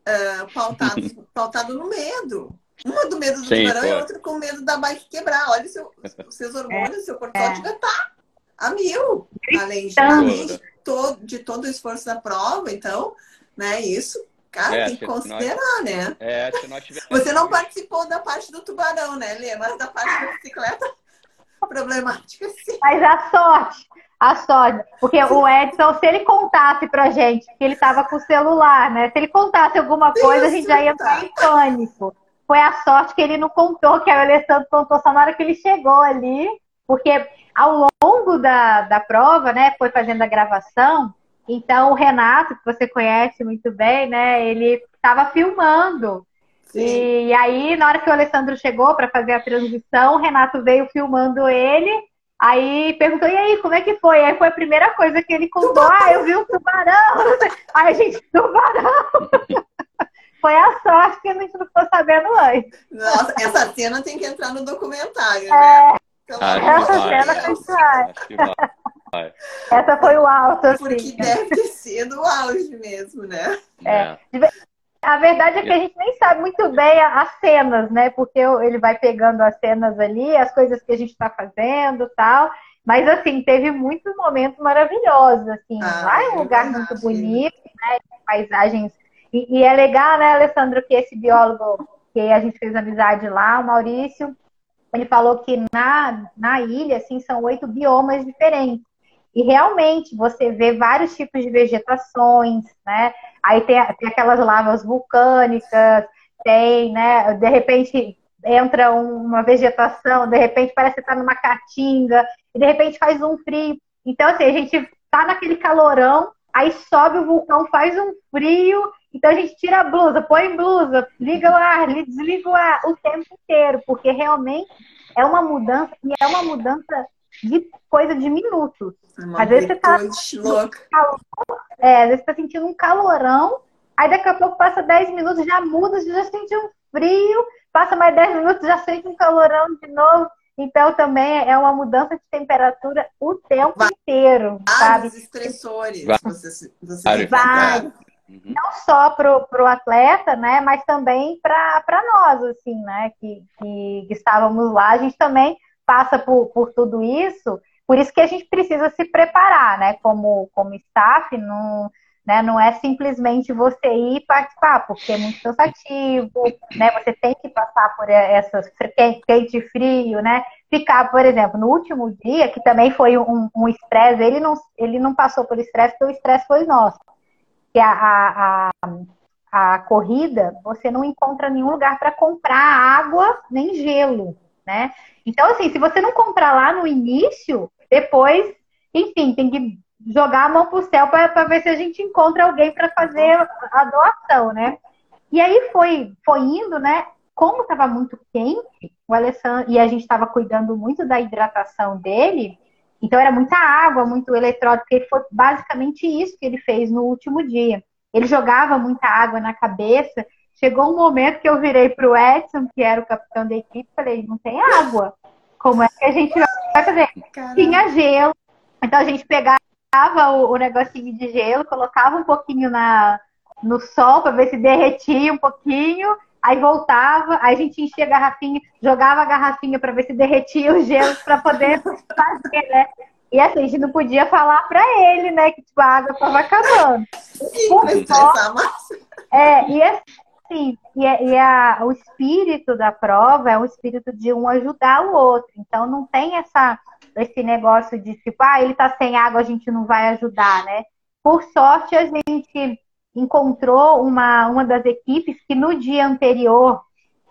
uh, pautadas, pautado no medo. Uma do medo do Sim, tubarão e outra com medo da bike quebrar. Olha seu, os seus hormônios, é, seu cortisol é. devia estar a mil. Além, de, além de, todo, de todo o esforço da prova, então, né, isso Cara, é, tem que considerar, nós... né? É, se nós tiver... Você não participou da parte do tubarão, né, Lê? Mas da parte da bicicleta, problemática, sim. Mas a sorte, a sorte. Porque o Edson, se ele contasse pra gente que ele tava com o celular, né? Se ele contasse alguma coisa, Isso, a gente já ia entrar em pânico. Foi a sorte que ele não contou, que a Alessandro contou só na hora que ele chegou ali. Porque ao longo da, da prova, né, foi fazendo a gravação, então, o Renato, que você conhece muito bem, né? Ele estava filmando. E, e aí, na hora que o Alessandro chegou para fazer a transição, o Renato veio filmando ele. Aí perguntou, e aí, como é que foi? Aí foi a primeira coisa que ele contou, ah, eu vi um tubarão. Aí a gente, tubarão. foi a sorte que a gente não ficou sabendo antes. Nossa, essa cena tem que entrar no documentário, né? É. essa cena tem que essa foi o alto, assim. Porque deve ter sido o auge mesmo, né? É. A verdade é que a gente nem sabe muito bem as cenas, né? Porque ele vai pegando as cenas ali, as coisas que a gente está fazendo tal. Mas, assim, teve muitos momentos maravilhosos, assim. Ah, lá é um lugar muito bonito, né? Paisagens. E, e, é legal, né, Alessandro, que esse biólogo que a gente fez amizade lá, o Maurício, ele falou que na, na ilha, assim, são oito biomas diferentes. E realmente você vê vários tipos de vegetações, né? Aí tem, tem aquelas lavas vulcânicas, tem, né? De repente entra uma vegetação, de repente parece que está numa caatinga, e de repente faz um frio. Então, assim, a gente tá naquele calorão, aí sobe o vulcão, faz um frio, então a gente tira a blusa, põe blusa, liga o ar, desliga o ar o tempo inteiro, porque realmente é uma mudança, e é uma mudança de coisa de minutos. É às vezes você tá calor, é, às vezes você tá sentindo um calorão, aí daqui a pouco passa 10 minutos, já muda, você já sente um frio, passa mais 10 minutos, já sente um calorão de novo. Então também é uma mudança de temperatura o tempo Vai. inteiro. Vários sabe? estressores. Você, você Vários. Uhum. Não só para o atleta, né, mas também para nós, assim, né, que, que, que, estávamos lá. A gente também passa por, por tudo isso, por isso que a gente precisa se preparar, né, como, como staff, não, né, não é simplesmente você ir participar, porque é muito cansativo, né, você tem que passar por essas quente frio, né, ficar, por exemplo, no último dia, que também foi um estresse, um ele, não, ele não passou por estresse, porque o estresse foi nosso. Que a, a, a, a corrida, você não encontra nenhum lugar para comprar água nem gelo, né? Então, assim, se você não comprar lá no início, depois, enfim, tem que jogar a mão pro céu para ver se a gente encontra alguém para fazer a doação, né? E aí foi, foi indo, né? Como estava muito quente, o Alessandro, e a gente estava cuidando muito da hidratação dele, então era muita água, muito eletrólito, porque foi basicamente isso que ele fez no último dia. Ele jogava muita água na cabeça. Chegou um momento que eu virei para o Edson, que era o capitão da equipe, falei: não tem água. Como é que a gente vai fazer? Caramba. Tinha gelo. Então a gente pegava o, o negocinho de gelo, colocava um pouquinho na, no sol para ver se derretia um pouquinho aí voltava, aí a gente enchia a garrafinha, jogava a garrafinha para ver se derretia o gelo para poder fazer, né? E assim, a gente não podia falar para ele, né, que tipo, a água estava acabando. Sim, só... É, e assim, e, é, e a, o espírito da prova é o espírito de um ajudar o outro. Então não tem essa, esse negócio de tipo, ah, ele tá sem água, a gente não vai ajudar, né? Por sorte, a gente encontrou uma, uma das equipes que no dia anterior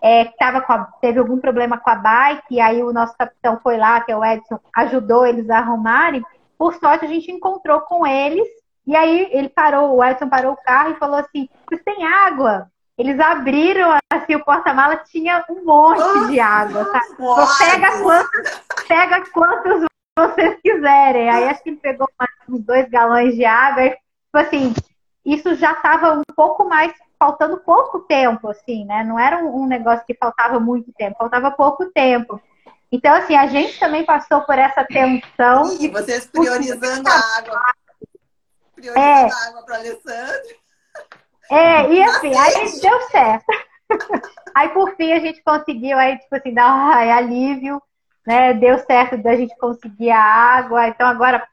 é, tava a, teve algum problema com a bike, e aí o nosso capitão foi lá, que é o Edson, ajudou eles a arrumarem. Por sorte, a gente encontrou com eles, e aí ele parou, o Edson parou o carro e falou assim: Vocês têm água? Eles abriram assim, o porta-mala, tinha um monte de água, tá? Então, pega quantos, pega quantos vocês quiserem. Aí acho que ele pegou uns dois galões de água e, tipo assim, isso já estava um pouco mais, faltando pouco tempo, assim, né? Não era um, um, negócio que faltava muito tempo, faltava pouco tempo. Então, assim, a gente também passou por essa tensão. E vocês priorizando a água. Priorizando é. a água para Alessandro. É, e assim, aí deu certo. aí, por fim, a gente conseguiu, aí, tipo assim, dar um alívio, né? Deu certo da gente conseguir a água. Então, agora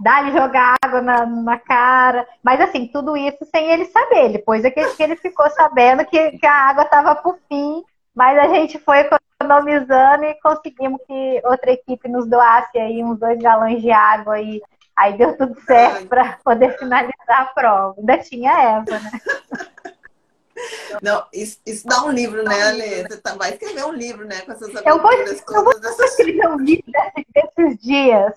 dá-lhe jogar água na, na, cara. Mas assim, tudo isso sem ele saber. Depois é que, ele ficou sabendo que, que a água estava por fim. Mas a gente foi economizando e conseguimos que outra equipe nos doasse aí uns dois galões de água e aí deu tudo certo para poder finalizar a prova. Ainda tinha Eva, né? Não, isso, isso dá um livro, né, Ale? Você tá, vai escrever um livro, né, com essas eu vou, eu vou dessas... escrever um livro desses, dias.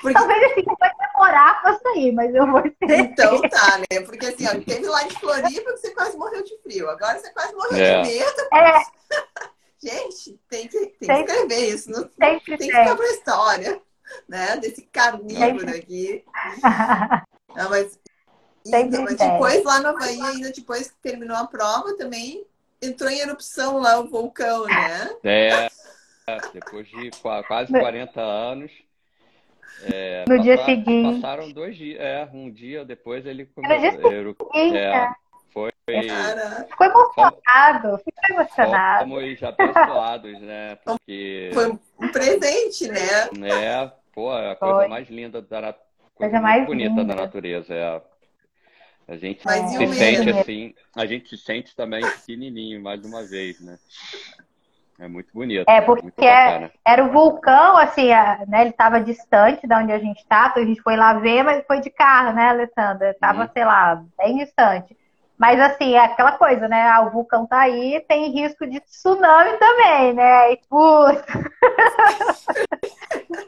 Porque... Talvez assim, vai demorar pra sair, mas eu vou escrever. Então tá, né? Porque assim, ó, teve lá em Floripa que você quase morreu de frio. Agora você quase morreu é. de medo. É. Gente, tem que, tem que escrever isso. Não, tem que ficar pra história, né? Desse carnívoro aqui. Não, mas e depois, lá no Havaí, ainda depois que terminou a prova, também entrou em erupção lá o vulcão, né? É, depois de quase 40 anos. É, no passaram, dia seguinte. Passaram dois dias, é, um dia depois ele começou. Eru, é, foi. Ficou emocionado, ficou emocionado. Fomos já abençoados, né? Porque. Foi um presente, né? É, pô, é a coisa foi. mais linda da coisa, coisa mais bonita linda. da natureza. É a gente Mas se sente assim, a gente se sente também pequenininho, mais uma vez, né? É muito bonito. É, porque é, era o vulcão, assim, né? Ele estava distante da onde a gente está, então a gente foi lá ver, mas foi de carro, né, Alessandra? Tava, uhum. sei lá, bem distante. Mas assim, é aquela coisa, né? Ah, o vulcão tá aí, tem risco de tsunami também, né? E.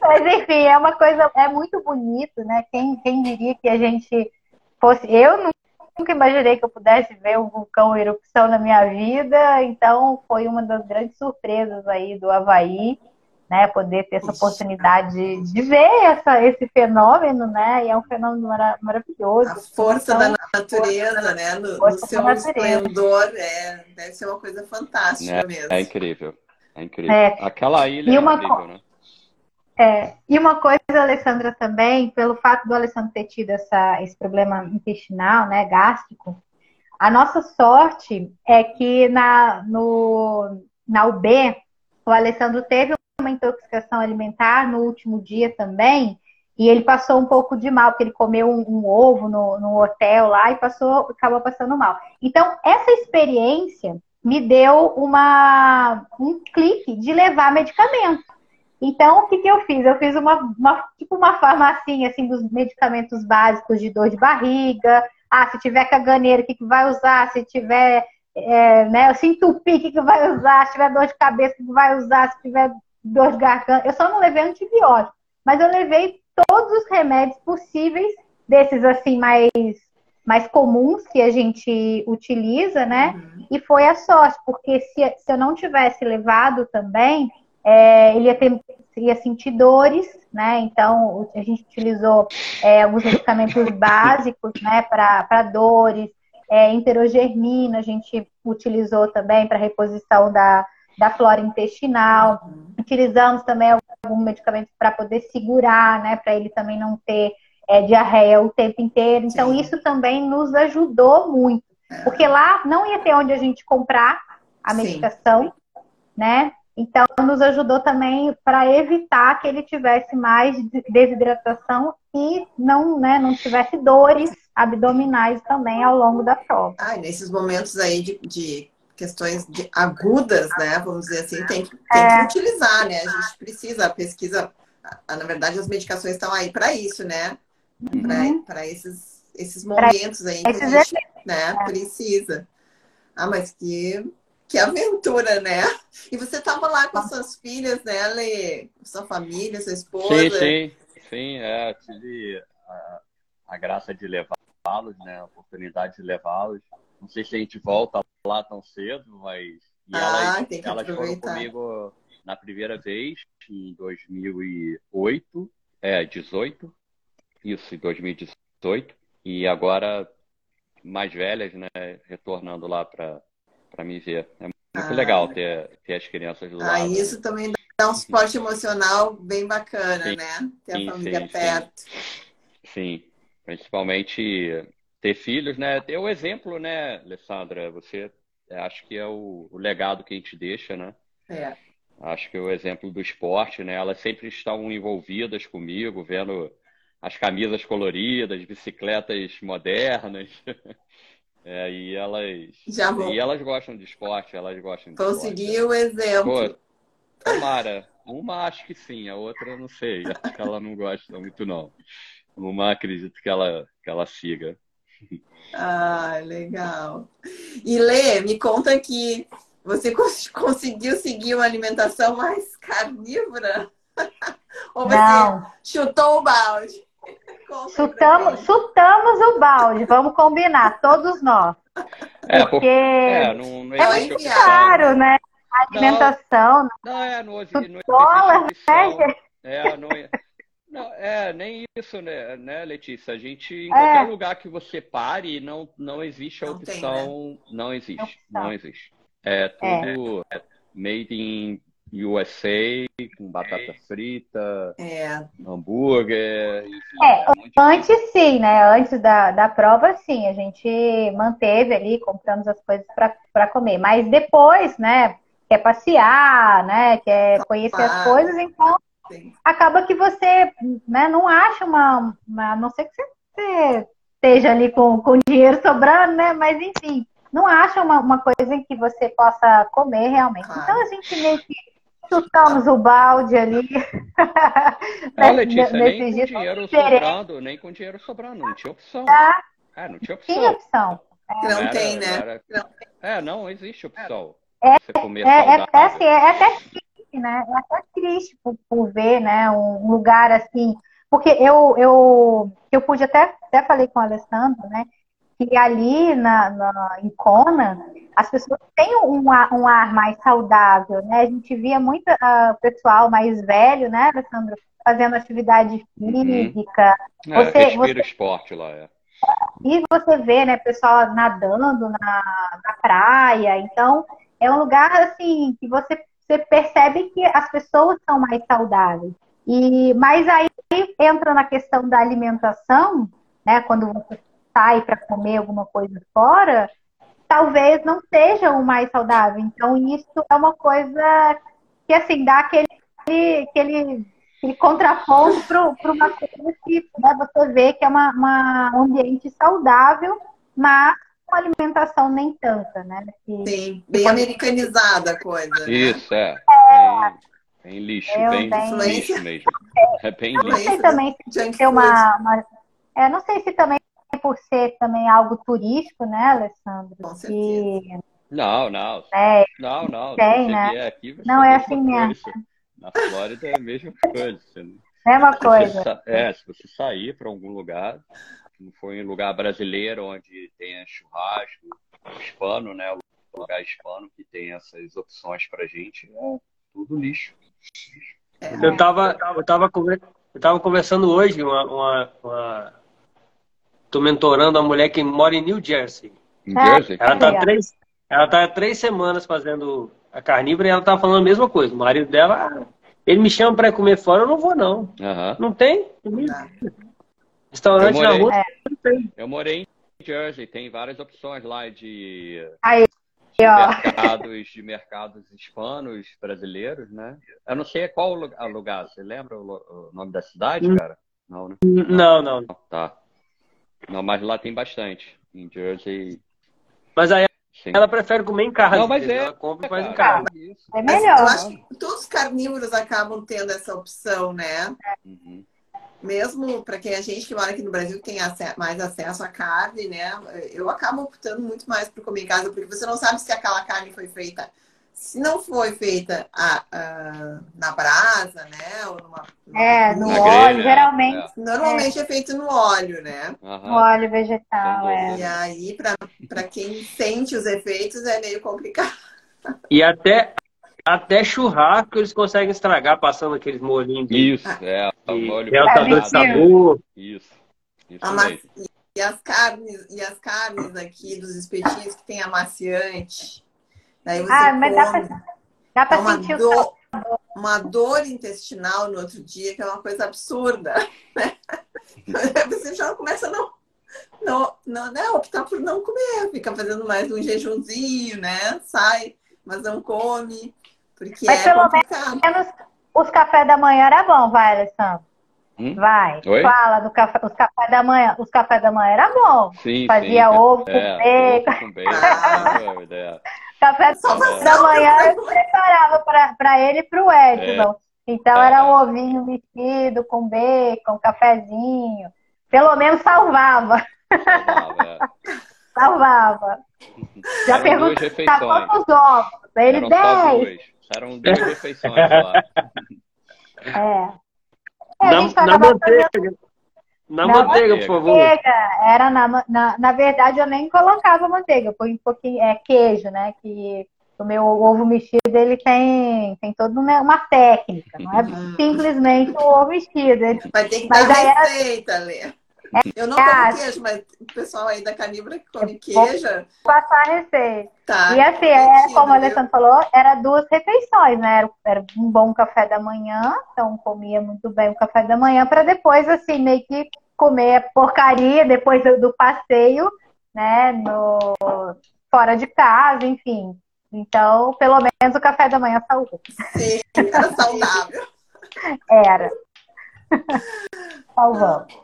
Mas enfim, é uma coisa, é muito bonito, né? Quem, quem diria que a gente fosse. Eu nunca imaginei que eu pudesse ver um vulcão erupção na minha vida, então foi uma das grandes surpresas aí do Havaí né, poder ter essa oportunidade de, de ver essa, esse fenômeno, né? E é um fenômeno mara maravilhoso. A força então, da natureza, força, né? No, no seu esplendor, é, deve ser uma coisa fantástica é, mesmo. É incrível, é incrível. É. Aquela ilha e é uma, incrível, né? É, e uma coisa, Alessandra, também, pelo fato do Alessandro ter tido essa, esse problema intestinal, né, gástrico, a nossa sorte é que na, no, na UB, o Alessandro teve uma intoxicação alimentar no último dia também, e ele passou um pouco de mal, porque ele comeu um, um ovo no, no, hotel lá e passou, acabou passando mal. Então, essa experiência me deu uma, um clique de levar medicamento. Então, o que, que eu fiz? Eu fiz uma, uma, tipo uma farmacinha assim dos medicamentos básicos de dor de barriga. Ah, se tiver caganeira, o que, que vai usar? Se tiver é, né, se entupir, o que, que vai usar? Se tiver dor de cabeça, o que, que vai usar? Se tiver dor de garganta. Eu só não levei antibiótico, mas eu levei todos os remédios possíveis, desses assim mais, mais comuns que a gente utiliza, né? Uhum. E foi a sorte, porque se, se eu não tivesse levado também, é, ele ia, ter, ia sentir dores, né? Então a gente utilizou é, alguns medicamentos básicos, né, para dores. É, enterogermina a gente utilizou também para reposição da, da flora intestinal. Uhum. Utilizamos também algum medicamento para poder segurar, né? Para ele também não ter é, diarreia o tempo inteiro. Então, Sim. isso também nos ajudou muito. É. Porque lá não ia ter onde a gente comprar a medicação, Sim. né? Então, nos ajudou também para evitar que ele tivesse mais desidratação e não, né, não tivesse dores abdominais também ao longo da prova. Ah, nesses momentos aí de, de questões de, agudas, né? Vamos dizer assim, tem, que, tem é. que utilizar, né? A gente precisa, a pesquisa, a, na verdade, as medicações estão aí para isso, né? Para uhum. esses, esses momentos aí que a gente né, é. precisa. Ah, mas que, que aventura, né? E você estava lá com as suas filhas, né, Lê? Sua família, sua esposa. Sim, sim, sim. É, tive a, a graça de levá-los, né? A oportunidade de levá-los. Não sei se a gente volta lá tão cedo, mas ah, elas, elas foram comigo na primeira vez, em 2008, é, 18, isso, em 2018, e agora mais velhas, né, retornando lá para me ver. É muito ah, legal ter, ter as crianças do ah, lado. Ah, isso também dá um suporte emocional bem bacana, sim, né? Ter sim, a família sim, perto. Sim, principalmente ter filhos, né? Ter o exemplo, né, Alessandra? Você é, acho que é o, o, legado que a gente deixa, né? É. Acho que é o exemplo do esporte, né? Elas sempre estão envolvidas comigo, vendo as camisas coloridas, bicicletas modernas. É, e elas Já vou. e elas gostam de esporte, elas gostam de Conseguiu o exemplo. Pô, tomara. Uma acho que sim, a outra não sei. Acho que ela não gosta muito, não. Uma acredito que ela, que ela siga. Ah, legal. E Lê, me conta que você cons conseguiu seguir uma alimentação mais carnívora? Ou você Não. chutou o balde? Chutamos, chutamos o balde, vamos combinar, todos nós. É, porque é, não, não é muito caro, né? A alimentação. Não, não é, no, no dólar, né? É, não, não, é, nem isso, né, né, Letícia? A gente, em é. qualquer lugar que você pare, não, não existe a não opção. Tem, né? Não existe. Não existe. É tudo é. made in USA, com batata frita, é. hambúrguer. Enfim, é, é antes sim, né? Antes da, da prova, sim, a gente manteve ali, compramos as coisas para comer. Mas depois, né? Quer passear, né? Quer conhecer as coisas, então acaba que você né, não acha uma, uma. A não ser que você esteja ali com, com dinheiro sobrando, né? Mas enfim, não acham uma, uma coisa em que você possa comer realmente. Claro. Então a gente meio que chutamos o balde ali. É, Letícia, nem com dinheiro sobrando, nem com dinheiro sobrando, não tinha opção. Ah, é, não tinha opção. Tinha opção. É. Não, tem, né? Era... É, não existe opção. É, você comer é, é, é, assim, é até né? É até triste por, por, ver, né? Um lugar assim. Porque eu, eu, eu pude até, até falei com o Alessandro, né? Que ali na, na, em Kona, as pessoas têm um, um ar mais saudável, né? A gente via muito uh, pessoal mais velho, né, Alessandro? Fazendo atividade uhum. física. Uhum. É, você, você... esporte lá, é. E você vê, né, pessoal nadando na, na praia. Então, é um lugar, assim, que você, você percebe que as pessoas são mais saudáveis. E, mas aí entra na questão da alimentação, né? Quando você sai para comer alguma coisa fora, talvez não seja o mais saudável. Então, isso é uma coisa que, assim, dá aquele, aquele, aquele contraponto para uma coisa que né, você vê que é uma, uma, um ambiente saudável, mas uma alimentação nem tanta, né? Que, Sim, bem americanizada a coisa. Né? Isso, é. é. Bem, lixo, bem, bem lixo mesmo. É bem lixo. Não sei também se tem uma, uma, é, não sei se também por ser também algo turístico, né, Alessandro? Com certeza. Não, não. É, não, não. Tem, né? Aqui, não é assim mesmo. Na Flórida é a mesma coisa. Mesma coisa. Você, é, se você sair para algum lugar, não for em lugar brasileiro onde tenha churrasco, hispano, né? O lugar hispano que tem essas opções pra gente, é tudo lixo. Eu tava, eu tava, eu tava conversando hoje uma, uma, uma Tô mentorando uma mulher que mora em New Jersey. New Jersey? Ela tá três, ela tá três semanas fazendo a carnívora e ela tá falando a mesma coisa. O marido dela, ele me chama para comer fora, eu não vou não. Uhum. Não tem? Restaurante morei, na rua, não tem. Eu morei em New Jersey, tem várias opções lá de, Aí, de mercados, de mercados hispanos, brasileiros, né? Eu não sei qual lugar, você lembra o nome da cidade, hum. cara? Não, né? Não, não. Tá. Não, mas lá tem bastante. Em Jersey. Mas aí Sim. ela prefere comer em casa. Não, mas é. Ela compra e faz em casa. É melhor. Eu acho que todos os carnívoros acabam tendo essa opção, né? Uhum. Mesmo para quem a gente que mora aqui no Brasil tem mais acesso à carne, né? Eu acabo optando muito mais por comer em casa, porque você não sabe se aquela carne foi feita se não foi feita a, a, na brasa, né? Ou numa, é, no óleo, grelha, geralmente. É. Normalmente é. é. feito no óleo, né? Uhum. No óleo vegetal, é. E aí, para quem sente os efeitos, é meio complicado. E até, até churrasco eles conseguem estragar passando aqueles molhinhos. Isso, é. O molho realçador de sabor. Isso. Isso e as carnes, e as carnes aqui dos espetinhos que tem amaciante. Daí você ah, mas dá pra, dá pra uma sentir dor, o Uma dor intestinal no outro dia, que é uma coisa absurda. Né? Você já começa a não, não, não, né, optar por não comer, fica fazendo mais um jejumzinho, né? Sai, mas não come. Porque mas é pelo complicado. menos os cafés da manhã era bom, vai, Alessandro. Hum? Vai, Oi? fala do café, os cafés da manhã. Os cafés da manhã era bom. Sim, Fazia sim. ovo é, com bacon. Ovo com bacon. Ah. Café da manhã eu preparava para ele e para o Edson. É. Então era um ovinho mexido com bacon, cafezinho. Pelo menos salvava. Salvava. É. salvava. Já perguntou tá quantos ovos? Ele Eram 10. Eram duas refeições lá. É. é na, na manteiga. Fazendo... Na, na manteiga, por favor. Era na, na, na verdade, eu nem colocava manteiga, eu põe um pouquinho, é queijo, né? Que o meu ovo mexido, ele tem, tem toda uma técnica, não é uhum. simplesmente o ovo mexido. Ele, Vai ter que mas dar receita, era... Lê. Eu não como queijo, mas o pessoal aí da Canibra que come queijo. Vou passar a receita. Tá, e assim, é, como o Alessandro falou, era duas refeições, né? Era, era, um bom café da manhã, então comia muito bem o café da manhã, para depois, assim, meio que comer porcaria depois do passeio, né? No, fora de casa, enfim. Então, pelo menos o café da manhã saudável. Sim, era saudável. Era. Salvamos.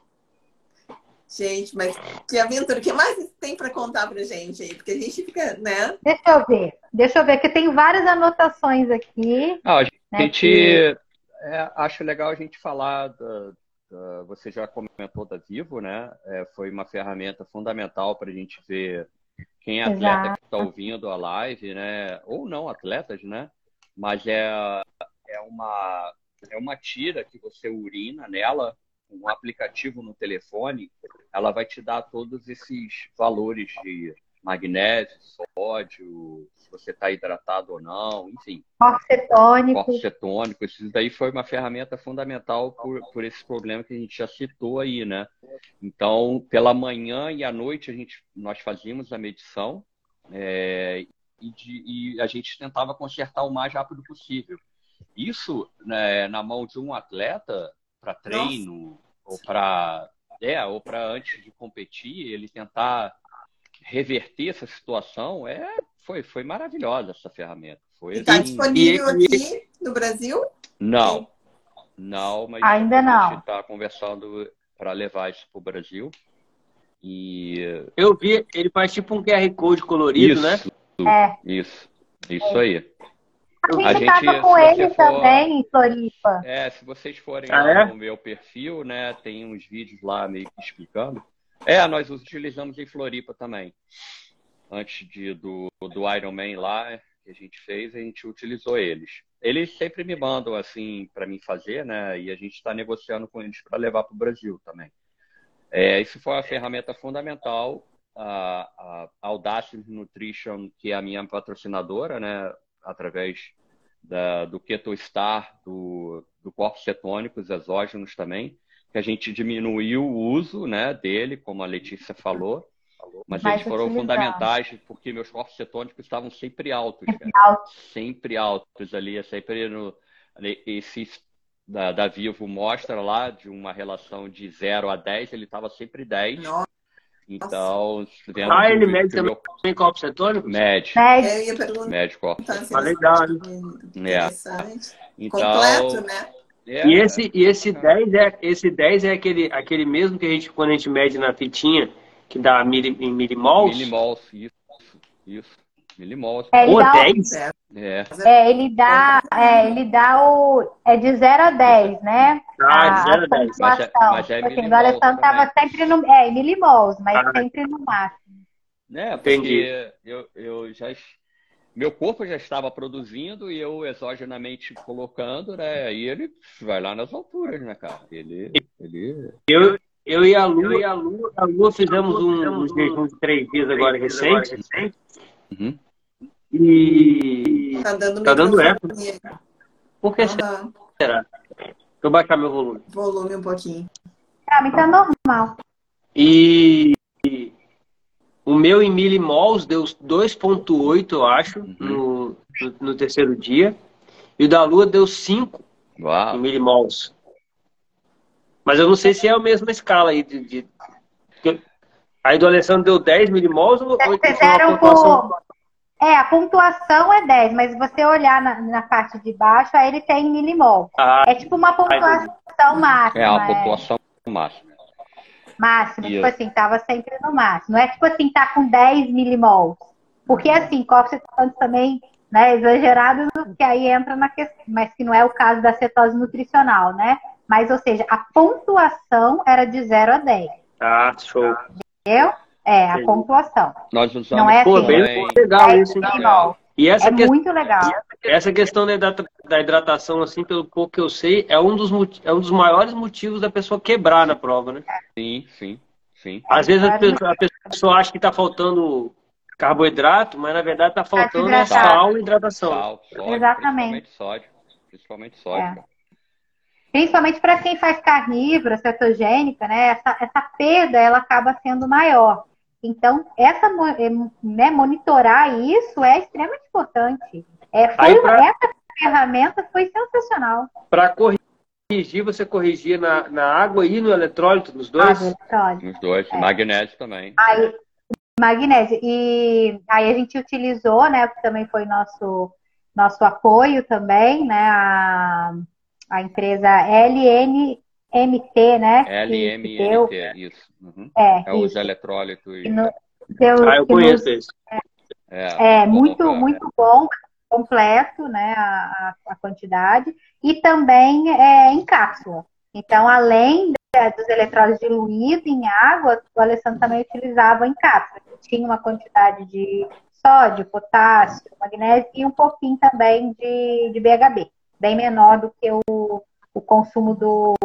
Gente, mas que aventura. O que mais tem para contar pra gente aí? Porque a gente fica, né? Deixa eu ver. Deixa eu ver, que tem várias anotações aqui. Ah, a gente né, que... é, acho legal a gente falar da, da, você já comentou da Vivo, né? É, foi uma ferramenta fundamental para a gente ver quem é atleta Exato. que está ouvindo a live, né? Ou não atletas, né? Mas é, é uma é uma tira que você urina nela um aplicativo no telefone, ela vai te dar todos esses valores de magnésio, sódio, se você está hidratado ou não, enfim. Corpo cetônico. Corpo cetônico. Isso daí foi uma ferramenta fundamental por, por esse problema que a gente já citou aí, né? Então, pela manhã e à noite, a gente, nós fazíamos a medição é, e, de, e a gente tentava consertar o mais rápido possível. Isso, né, na mão de um atleta, para treino Nossa. ou para é, ou para antes de competir, ele tentar reverter essa situação, é foi foi maravilhosa essa ferramenta. Foi está assim, disponível e, aqui no Brasil? Não. Não, mas ainda não. A gente está conversando para levar isso para o Brasil. E eu vi, ele faz tipo um QR Code colorido, né? isso, né? É. Isso. Isso aí. A gente estava com ele for... também em Floripa. É, se vocês forem ah, é? no meu perfil, né, tem uns vídeos lá meio que explicando. É, nós os utilizamos em Floripa também. Antes de, do, do Iron Man lá, que a gente fez, a gente utilizou eles. Eles sempre me mandam assim para mim fazer, né? E a gente está negociando com eles para levar para o Brasil também. É, isso foi uma ferramenta fundamental. A, a Audacity Nutrition, que é a minha patrocinadora, né? através da, do KetoStar, do, do corpos cetônicos exógenos também, que a gente diminuiu o uso né, dele, como a Letícia falou, mas eles foram utilizar. fundamentais porque meus corpos cetônicos estavam sempre altos, sempre, alto. sempre altos ali, é sempre no, esse da, da Vivo mostra lá de uma relação de 0 a 10, ele estava sempre 10. Nossa. Então, vendo ah, ele mede também meu... corpo cetônico? Mede. Mede. Mede corpo Ah, legal. É. Então, Completo, né? É, e esse, e esse 10 é esse 10 é aquele, aquele mesmo que a gente, quando a gente mede na fitinha, que dá mili, em milimols? Milimols, isso. Isso. Milimols. É, Pô, 10? É. é, ele dá, é, ele dá o. É de 0 a 10, né? Ah, de 0 a 10. Mas é, mas é assim, o Alessandro estava sempre no. É, em milimols, mas ah. sempre no máximo. Né, Entendi. Eu, eu já. Meu corpo já estava produzindo e eu exogenamente colocando, né? E ele vai lá nas alturas, né, cara? Ele. ele... Eu, eu e a Lu, eu e a Lu, a Lu fizemos um, um jejum de três dias agora recente. Uhum. E. Tá dando, tá dando eco. Por que uhum. será? Deixa eu baixar meu volume. Volume um pouquinho. Pra mim tá normal. E. O meu em milimols deu 2,8, eu acho, uhum. no, no, no, terceiro dia. E o da Lua deu 5 Uau. em milimols. Mas eu não sei se é a mesma escala aí de, de... Aí do Alessandro deu 10 milimols ou, ou fizeram por... É, a pontuação é 10, mas você olhar na, na parte de baixo, aí ele tem milimol. Ah, é tipo uma pontuação máxima. É a é. pontuação é. máxima. Máxima, tipo assim, tava sempre no máximo. Não é tipo assim, tá com 10 milimols. Porque assim, copos também, né, exagerado, que aí entra na questão, mas que não é o caso da cetose nutricional, né? Mas, ou seja, a pontuação era de 0 a 10. Ah, show. Entendeu? É, a pontuação. Nós usamos não é assim, bem legal isso. Legal. E essa é que... muito legal. Essa questão da hidratação, assim, pelo pouco que eu sei, é um dos, é um dos maiores motivos da pessoa quebrar na prova, né? Sim, sim, sim. Às vezes a pessoa, a pessoa acha que está faltando carboidrato, mas na verdade está faltando tá sal e hidratação. Sal, sódio, Exatamente. Principalmente sódio. Principalmente sódio. É. Principalmente para quem faz carnívora, cetogênica, né? Essa, essa perda ela acaba sendo maior. Então, essa, é, né, monitorar isso é extremamente importante. É, foi, pra... Essa ferramenta foi sensacional. Para corrigir, você corrigia na, na água e no eletrólito, nos dois? eletrólito. Nos dois, é. magnésio também. Aí, magnésio. E aí a gente utilizou, né, que também foi nosso, nosso apoio também, né, a, a empresa LN MT, né? LMNT, isso. Uhum. É, é os eletrólitos. No, Eu, ah, eu conheço nos, esse. É, é muito, muito bom, completo, né, a, a quantidade, e também é em cápsula. Então, além dos eletrólitos diluídos em água, o Alessandro também utilizava em cápsula. Tinha uma quantidade de sódio, potássio, magnésio e um pouquinho também de, de BHB, bem menor do que o, o consumo do,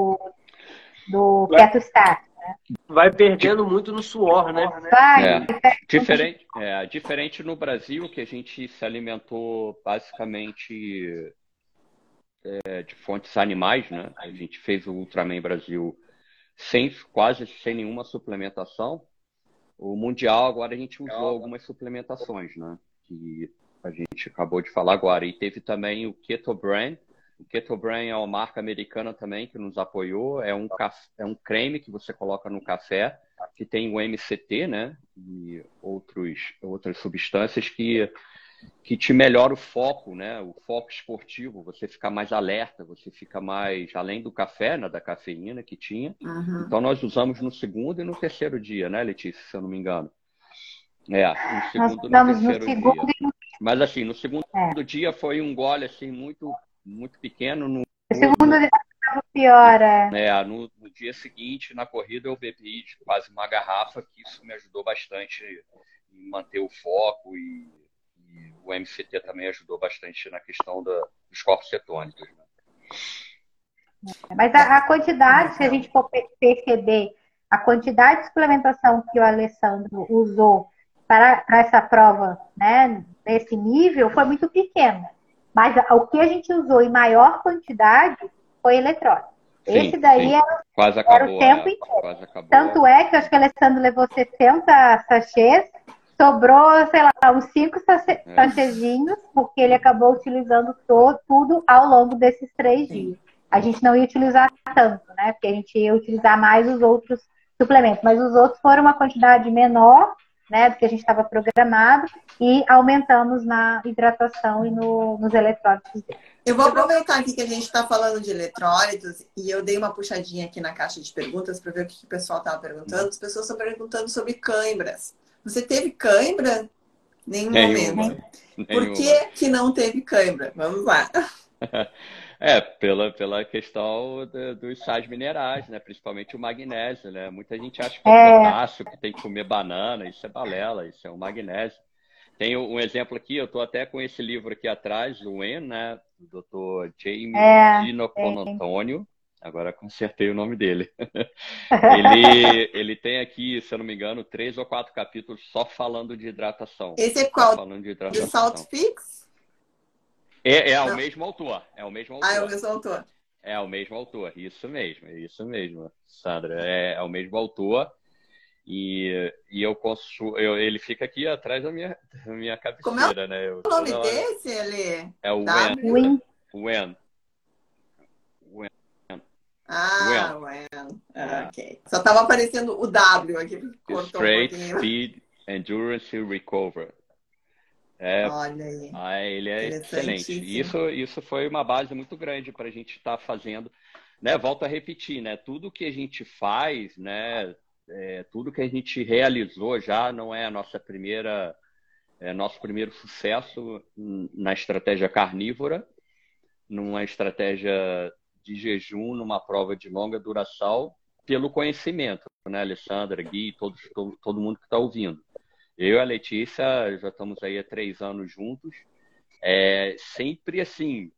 do Ketostat. Né? Vai perdendo muito no suor, né? Vai. É. Diferente, é, diferente no Brasil, que a gente se alimentou basicamente é, de fontes animais, né? A gente fez o Ultraman Brasil sem, quase sem nenhuma suplementação. O Mundial, agora a gente usou algumas suplementações, né? Que a gente acabou de falar agora. E teve também o Keto Brand. O Keto Brand é uma marca americana também que nos apoiou. É um, é um creme que você coloca no café, que tem o MCT, né? E outros, outras substâncias que que te melhora o foco, né? O foco esportivo, você fica mais alerta, você fica mais além do café, né? da cafeína que tinha. Uhum. Então nós usamos no segundo e no terceiro dia, né, Letícia, se eu não me engano. É, no segundo nós no terceiro no dia. E... Mas assim, no segundo é. dia foi um gole assim muito muito pequeno. No, segundo dia pior, é. é no, no, dia seguinte, na corrida, eu bebi quase uma garrafa, que isso me ajudou bastante em manter o foco e o MCT também ajudou bastante na questão da, dos corpos cetônicos. Né? Mas a, a, quantidade, se a gente for perceber, a quantidade de suplementação que o Alessandro usou para, para essa prova, né, nesse nível, foi muito pequena. Mas o que a gente usou em maior quantidade foi eletrólito. Esse daí sim. Era, Quase acabou, era o tempo é, inteiro. Tanto é que eu acho que o Alessandro levou 60 sachês Sobrou, sei lá, uns cinco sachezinhos, porque ele acabou utilizando todo, tudo ao longo desses três dias. A gente não ia utilizar tanto, né? Porque a gente ia utilizar mais os outros suplementos. Mas os outros foram uma quantidade menor, né? Do que a gente estava programado. E aumentamos na hidratação e no, nos eletrólitos dele. Eu vou aproveitar aqui que a gente está falando de eletrólitos e eu dei uma puxadinha aqui na caixa de perguntas para ver o que o pessoal estava perguntando. As pessoas estão perguntando sobre câimbras. Você teve cãibra? Nenhum Nenhuma. momento. Por que, que não teve cãibra? Vamos lá. É, pela, pela questão de, dos sais minerais, né? Principalmente o magnésio, né? Muita gente acha que é, é potássio, que tem que comer banana, isso é balela, isso é o magnésio. Tem um exemplo aqui, eu estou até com esse livro aqui atrás, o EN, né? Do Dr. James é, Antônio. Agora consertei o nome dele. ele, ele tem aqui, se eu não me engano, três ou quatro capítulos só falando de hidratação. Esse é qual? Falando de hidratação. Salt Fix? É, é o mesmo autor. É o mesmo autor. Ah, é o mesmo autor. É o mesmo autor, isso mesmo, isso mesmo, Sandra. É, é o mesmo autor. E, e eu, consu, eu ele fica aqui atrás da minha, da minha cabeceira, Como é né? Eu, o nome desse, ele? É o Wen. Wen. Ah, well. Ah, ok. Só estava aparecendo o W aqui. Straight, um Speed, Endurance Recover. É, Olha aí. Ah, ele é excelente. Isso, isso foi uma base muito grande para a gente estar tá fazendo. Né, volto a repetir, né? Tudo que a gente faz, né? É, tudo que a gente realizou já não é a nossa primeira, é nosso primeiro sucesso na estratégia carnívora, numa estratégia de jejum numa prova de longa duração pelo conhecimento, né, Alessandra, Gui, todo, todo mundo que está ouvindo. Eu e a Letícia já estamos aí há três anos juntos, é, sempre assim,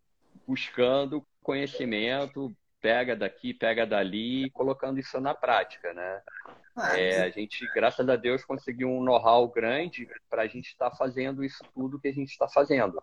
buscando conhecimento, pega daqui, pega dali, colocando isso na prática, né? É, a gente, graças a Deus, conseguiu um know-how grande para a gente estar tá fazendo isso tudo que a gente está fazendo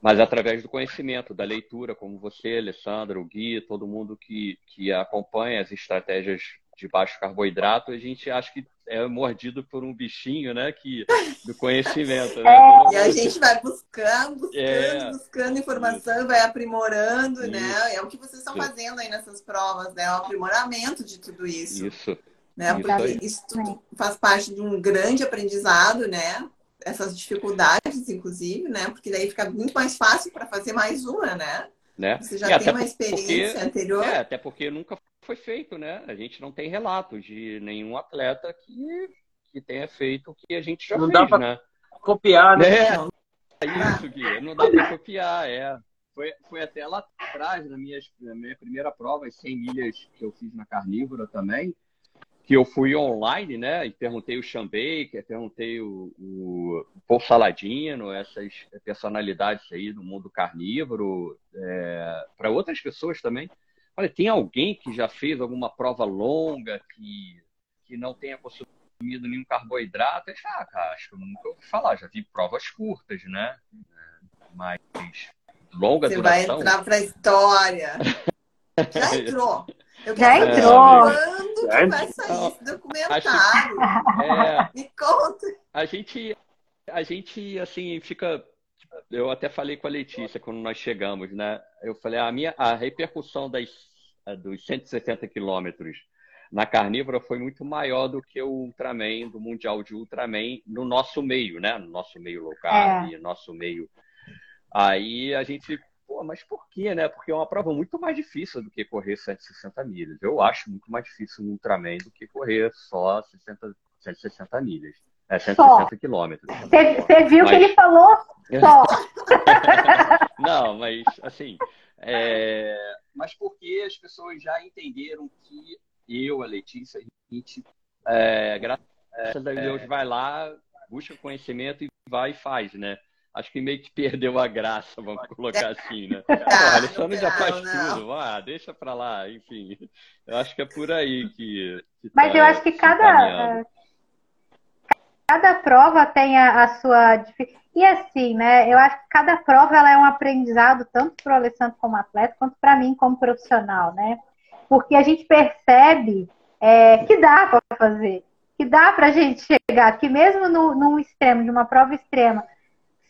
mas através do conhecimento, da leitura, como você, Alessandra, o Gui, todo mundo que, que acompanha as estratégias de baixo carboidrato, a gente acha que é mordido por um bichinho, né? Que, do conhecimento. Né? É. E a gente vai buscando, buscando, é. buscando informação, Isso. vai aprimorando, né? isso. né? É o que vocês estão fazendo aí nessas provas, né? O aprimoramento de tudo isso. Isso. Né? Porque isso tudo faz parte de um grande aprendizado, né? essas dificuldades, inclusive, né? Porque daí fica muito mais fácil para fazer mais uma, né? Né? Você já e tem uma experiência porque, anterior. É, até porque nunca foi feito, né? A gente não tem relatos de nenhum atleta que, que tenha feito o que a gente já não fez, dá pra né? Copiar, né? É, isso, Gui, não dá para copiar, é. Foi, foi até lá atrás, na minha, na minha primeira prova, as 100 milhas que eu fiz na Carnívora também, que eu fui online, né? E perguntei o Sean Baker, perguntei o, o Paul Saladino, essas personalidades aí do mundo carnívoro, é, para outras pessoas também. Olha, tem alguém que já fez alguma prova longa que, que não tenha consumido nenhum carboidrato? Eu disse, ah, cara, acho que eu nunca ouvi falar, já vi provas curtas, né? Mas longa Você duração. Você vai entrar para a história. Já entrou. Eu Já entrou. Quando que vai sair esse documentário? Que, é, Me conta. A gente, a gente, assim, fica... Eu até falei com a Letícia quando nós chegamos, né? Eu falei, a minha a repercussão das, dos 160 quilômetros na carnívora foi muito maior do que o Ultraman, do Mundial de Ultraman, no nosso meio, né? No nosso meio local, é. nosso meio. Aí a gente Pô, mas por quê, né? Porque é uma prova muito mais difícil do que correr 160 milhas. Eu acho muito mais difícil um Ultraman do que correr só 60, 160 milhas. É 160 quilômetros. Você viu mas... que ele falou só. Não, mas assim. É... Mas porque as pessoas já entenderam que eu, a Letícia, a gente, é, graças a Deus, vai lá, busca conhecimento e vai e faz, né? Acho que meio que perdeu a graça, vamos colocar assim, né? Ah, Alessandro já faz não. tudo, ah, deixa pra lá, enfim. Eu acho que é por aí que. que Mas tá eu acho que cada. Cada prova tem a, a, sua. E assim, né? Eu acho que cada prova ela é um aprendizado, tanto para o Alessandro como atleta, quanto para mim como profissional, né? Porque a gente percebe é, que dá para fazer, que dá para a gente chegar, que mesmo no, num extremo, de uma prova extrema,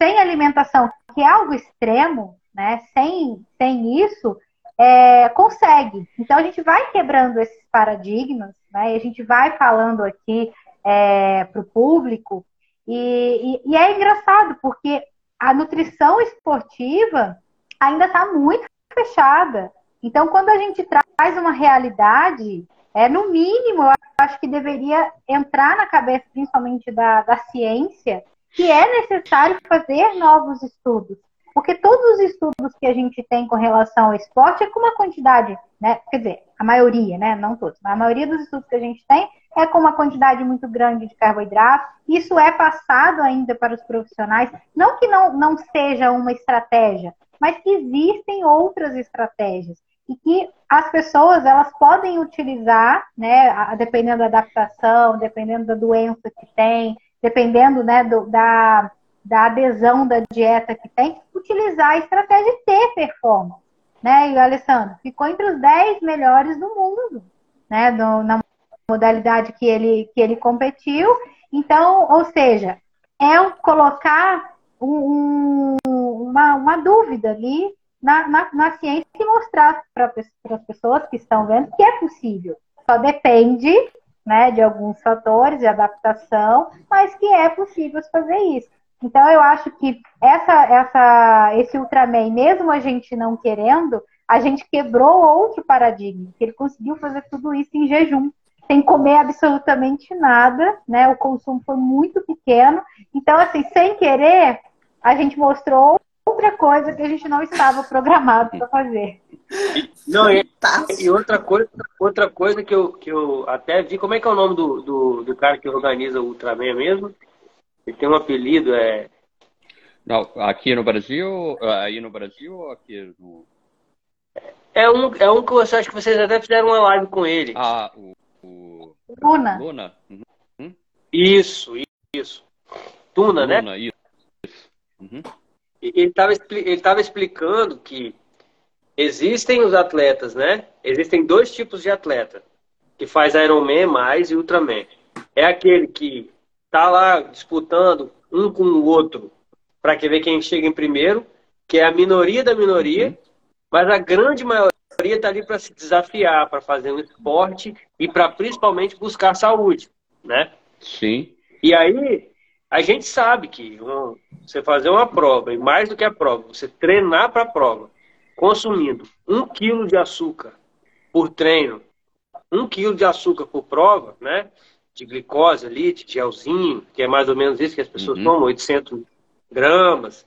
sem alimentação, que é algo extremo, né? Sem, sem isso, é, consegue. Então a gente vai quebrando esses paradigmas, né? E a gente vai falando aqui é, para o público. E, e, e é engraçado, porque a nutrição esportiva ainda está muito fechada. Então, quando a gente traz uma realidade, é no mínimo, eu acho que deveria entrar na cabeça, principalmente da, da ciência, que é necessário fazer novos estudos. Porque todos os estudos que a gente tem com relação ao esporte é com uma quantidade, né? Quer dizer, a maioria, né? Não todos, mas a maioria dos estudos que a gente tem é com uma quantidade muito grande de carboidrato. Isso é passado ainda para os profissionais. Não que não, não seja uma estratégia, mas que existem outras estratégias. E que as pessoas elas podem utilizar, né? Dependendo da adaptação, dependendo da doença que tem, dependendo né, do, da, da adesão da dieta que tem, utilizar a estratégia e ter performance. Né? E o Alessandro ficou entre os 10 melhores do mundo, né? Do, na modalidade que ele, que ele competiu. Então, ou seja, é colocar um, uma, uma dúvida ali na, na, na ciência e mostrar para as pessoas que estão vendo que é possível. Só depende né, de alguns fatores de adaptação, mas que é possível fazer isso. Então eu acho que essa, essa, esse Ultraman, mesmo a gente não querendo, a gente quebrou outro paradigma, que ele conseguiu fazer tudo isso em jejum, sem comer absolutamente nada, né? O consumo foi muito pequeno. Então, assim, sem querer, a gente mostrou outra coisa que a gente não estava programado para fazer. Não, e, e, outra coisa, outra coisa que eu, que eu até vi, como é que é o nome do, do, do cara que organiza o Ultraman mesmo? Ele tem um apelido, é. Não, aqui no Brasil, aí no Brasil ou aqui no. É um, é um que você acha que vocês até fizeram uma live com ele. Ah, o. o... Luna. Luna. Uhum. Isso, isso. Tuna, né? Luna, isso. Uhum. Ele estava ele tava explicando que existem os atletas, né? Existem dois tipos de atleta, que faz Ironman mais e Ultraman. É aquele que tá lá disputando um com o outro para que ver quem chega em primeiro, que é a minoria da minoria, uhum. mas a grande maioria está ali para se desafiar, para fazer um esporte e para principalmente buscar saúde, né? Sim. E aí a gente sabe que um, você fazer uma prova, e mais do que a prova, você treinar para a prova, consumindo um quilo de açúcar por treino, um quilo de açúcar por prova, né? de glicose ali, de gelzinho, que é mais ou menos isso que as pessoas uhum. tomam, 800 gramas,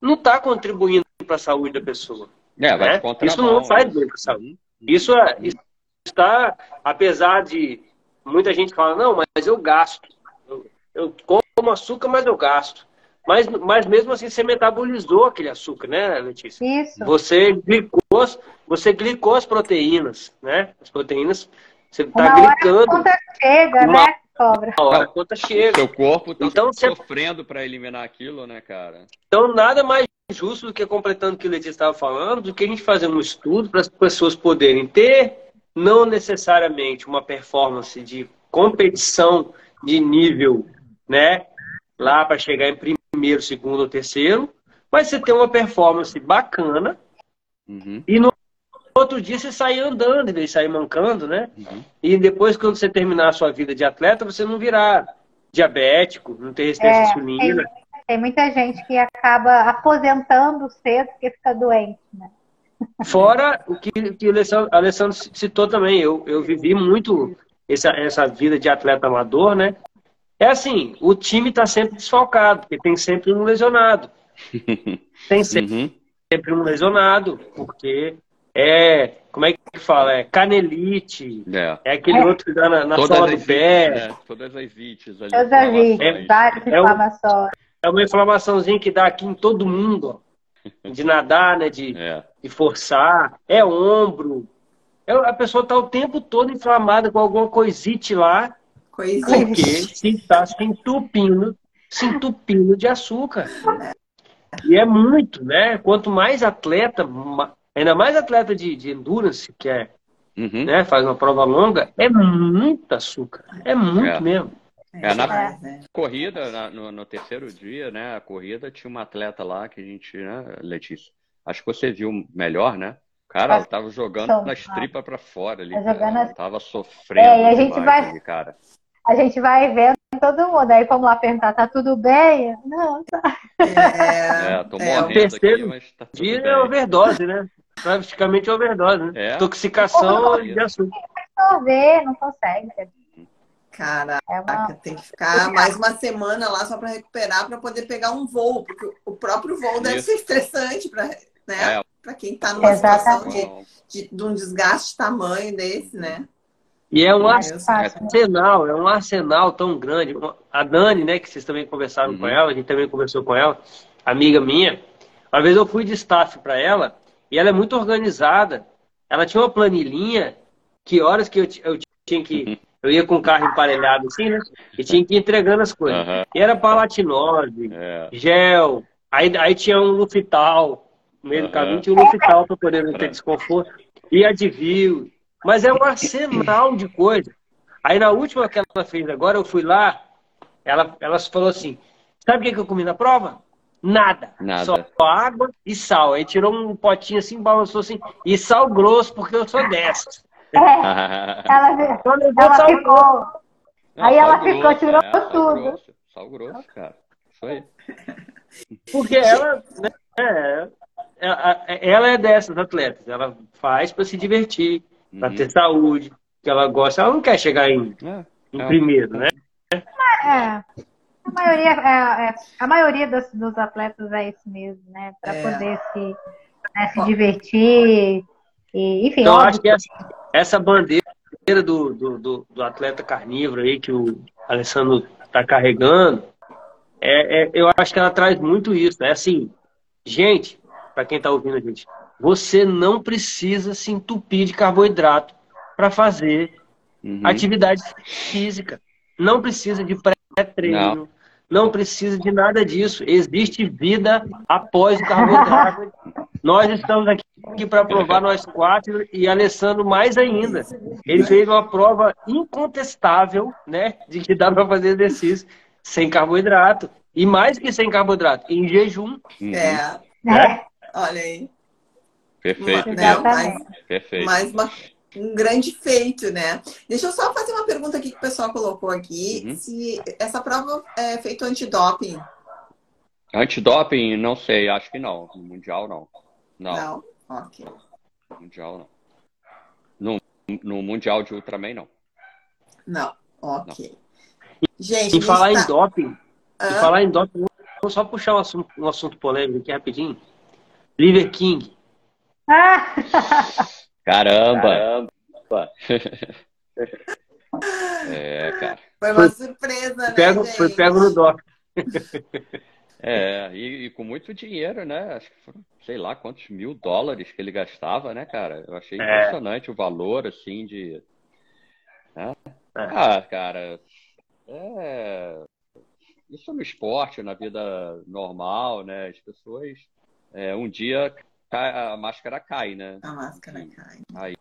não está contribuindo para a saúde da pessoa. É, né? Isso não faz bem para a saúde. Uhum. Isso, é, isso está, apesar de muita gente falar, não, mas eu gasto. Eu, como açúcar, mas eu gasto. Mas, mas mesmo assim você metabolizou aquele açúcar, né, Letícia? Isso. Você glicou, você glicou as proteínas, né? As proteínas, você está glicando. a conta chega, uma, né, cobra? Hora a conta chega. O seu corpo está então, sofrendo você... para eliminar aquilo, né, cara? Então nada mais justo do que completando o que o Letícia estava falando, do que a gente fazer um estudo para as pessoas poderem ter, não necessariamente uma performance de competição de nível, né? Lá para chegar em primeiro, segundo ou terceiro, mas você tem uma performance bacana uhum. e no outro dia você sair andando, em vez de sair mancando, né? Uhum. E depois, quando você terminar a sua vida de atleta, você não virar diabético, não ter resistência é, insulina. Tem, tem, muita gente que acaba aposentando cedo porque fica doente, né? Fora o que, que o Alessandro citou também, eu, eu vivi muito essa, essa vida de atleta amador, né? É assim, o time está sempre desfalcado, porque tem sempre um lesionado. Tem sempre, uhum. sempre um lesionado, porque é, como é que fala? É canelite, é, é aquele é. outro que dá na, na sola do pé. Né? Todas as ites ali. Todas as ites, várias é, inflamações. É uma inflamaçãozinha que dá aqui em todo mundo, ó. De nadar, né? De, é. de forçar. É ombro. É, a pessoa está o tempo todo inflamada com alguma coisite lá Coisa Porque se está se entupindo, se entupindo de açúcar. E é muito, né? Quanto mais atleta, ainda mais atleta de, de endurance, que é, uhum. né, faz uma prova longa, é muito açúcar. É muito é. mesmo. É, na é. corrida, na, no, no, terceiro dia, né? A corrida tinha uma atleta lá que a gente, né, Letícia? Acho que você viu melhor, né? Cara, ela tava jogando nas tripas para fora ali. Tá cara. Tava sofrendo. É, e a gente vai. cara a gente vai vendo todo mundo. Aí vamos lá perguntar, tá tudo bem? Não, tá. É, é tô é, morrendo aqui, mas tá tudo bem. é overdose, né? Praticamente overdose, né? É. Toxicação de açúcar. Absorver, não consegue. Caraca, é uma... tem que ficar mais uma semana lá só para recuperar, para poder pegar um voo, porque o próprio voo deve ser estressante para né? É. Para quem está numa Exatamente. situação de, de, de um desgaste tamanho desse, né? E é um arsenal, é um arsenal tão grande. A Dani, né, que vocês também conversaram uhum. com ela, a gente também conversou com ela, amiga minha. Uma vez eu fui de staff para ela e ela é muito organizada. Ela tinha uma planilhinha que horas que eu, eu tinha que. Uhum. Eu ia com o carro emparelhado assim, né? E tinha que ir entregando as coisas. Uhum. E era palatinose, é. gel, aí, aí tinha um Lufital. No meio do caminho tinha um Lufital para poder não ter desconforto. E Advil, mas é um arsenal de coisas. Aí na última que ela fez agora, eu fui lá, ela, ela falou assim: sabe o que, eu comi na prova? Nada. Nada. Só água e sal. Aí tirou um potinho assim, balançou assim, e sal grosso, porque eu sou dessas. É, ela, ela ficou. aí ela grosso, ficou, tirou é, tudo. Sal grosso, sal grosso, cara. Isso aí. Porque ela, né, é, é, ela é dessas atletas. Ela faz para se divertir uhum. para ter saúde, que ela gosta. Ela não quer chegar em, é, em é, primeiro, né? É. A maioria, é, é, a maioria dos, dos, atletas é isso mesmo, né? Para é. poder se, né, se divertir. E, enfim, então, óbvio. acho que essa, essa bandeira do, do, do, do, atleta carnívoro aí que o Alessandro está carregando, é, é, eu acho que ela traz muito isso. É né? assim, gente, para quem está ouvindo a gente, você não precisa se entupir de carboidrato para fazer uhum. atividade física. Não precisa de pré-treino. Não. não. precisa de nada disso. Existe vida após o carboidrato. nós estamos aqui, aqui para provar nós quatro e Alessandro mais ainda. Ele fez uma prova incontestável, né, de que dá para fazer exercício sem carboidrato. E mais que sem carboidrato, em jejum. Uhum. É. é. Olha aí. Perfeito. Né? Mais, Perfeito. mais uma, um grande feito, né? Deixa eu só fazer uma pergunta aqui que o pessoal colocou aqui. Uhum. Se essa prova é feita antidoping? Antidoping, não sei, acho que não. No Mundial, não. Não. Não? Ok. No mundial, não. No, no Mundial de Ultraman, não. Não. Ok. Não. Gente, e falar tá... em doping, ah. e falar em doping, vamos só puxar um assunto, um assunto polêmico aqui rapidinho. Liver King. Caramba! Caramba. é, cara. Foi uma surpresa, né? Pego, gente? Foi pego no doping. É, e, e, com muito dinheiro, né? Acho que foram, sei lá, quantos mil dólares que ele gastava, né, cara? Eu achei é. impressionante é. o valor, assim, de. Né? É. Ah, cara, é... isso no esporte, na vida normal, né? As pessoas, é, um dia a máscara cai, né? A máscara cai. Aí,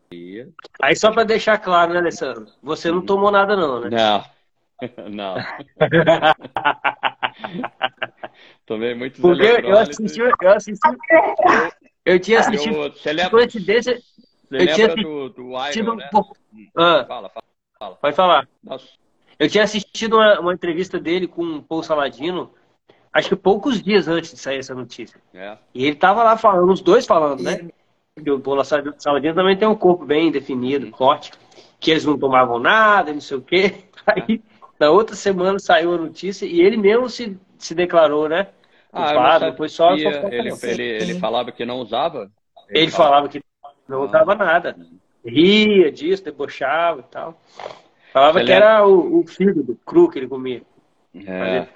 Aí só para deixar claro, né, Alessandro? Você não tomou nada, não, né? Não. Não. Tomei muitos Porque eu assisti, eu assisti. Eu tinha assistido. Eu, você lembra, coincidência. Você eu tinha do, do Iron, né? ah, fala, fala, fala. Pode falar. Nossa. Eu tinha assistido uma, uma, entrevista dele com o Paul Saladino, acho que poucos dias antes de sair essa notícia. É. E ele tava lá falando, os dois falando, né? Que o Paul Saladino também tem um corpo bem definido, forte, que eles não tomavam nada, não sei o quê. Aí, na outra semana saiu a notícia e ele mesmo se se declarou, né? Ah, depois só, só ele, ele, ele, falava que não usava? Ele, ele falava, que não usava ah. nada. Ria disso, debochava e tal. Falava Você que lembra? era o, o fígado cru que ele comia. É.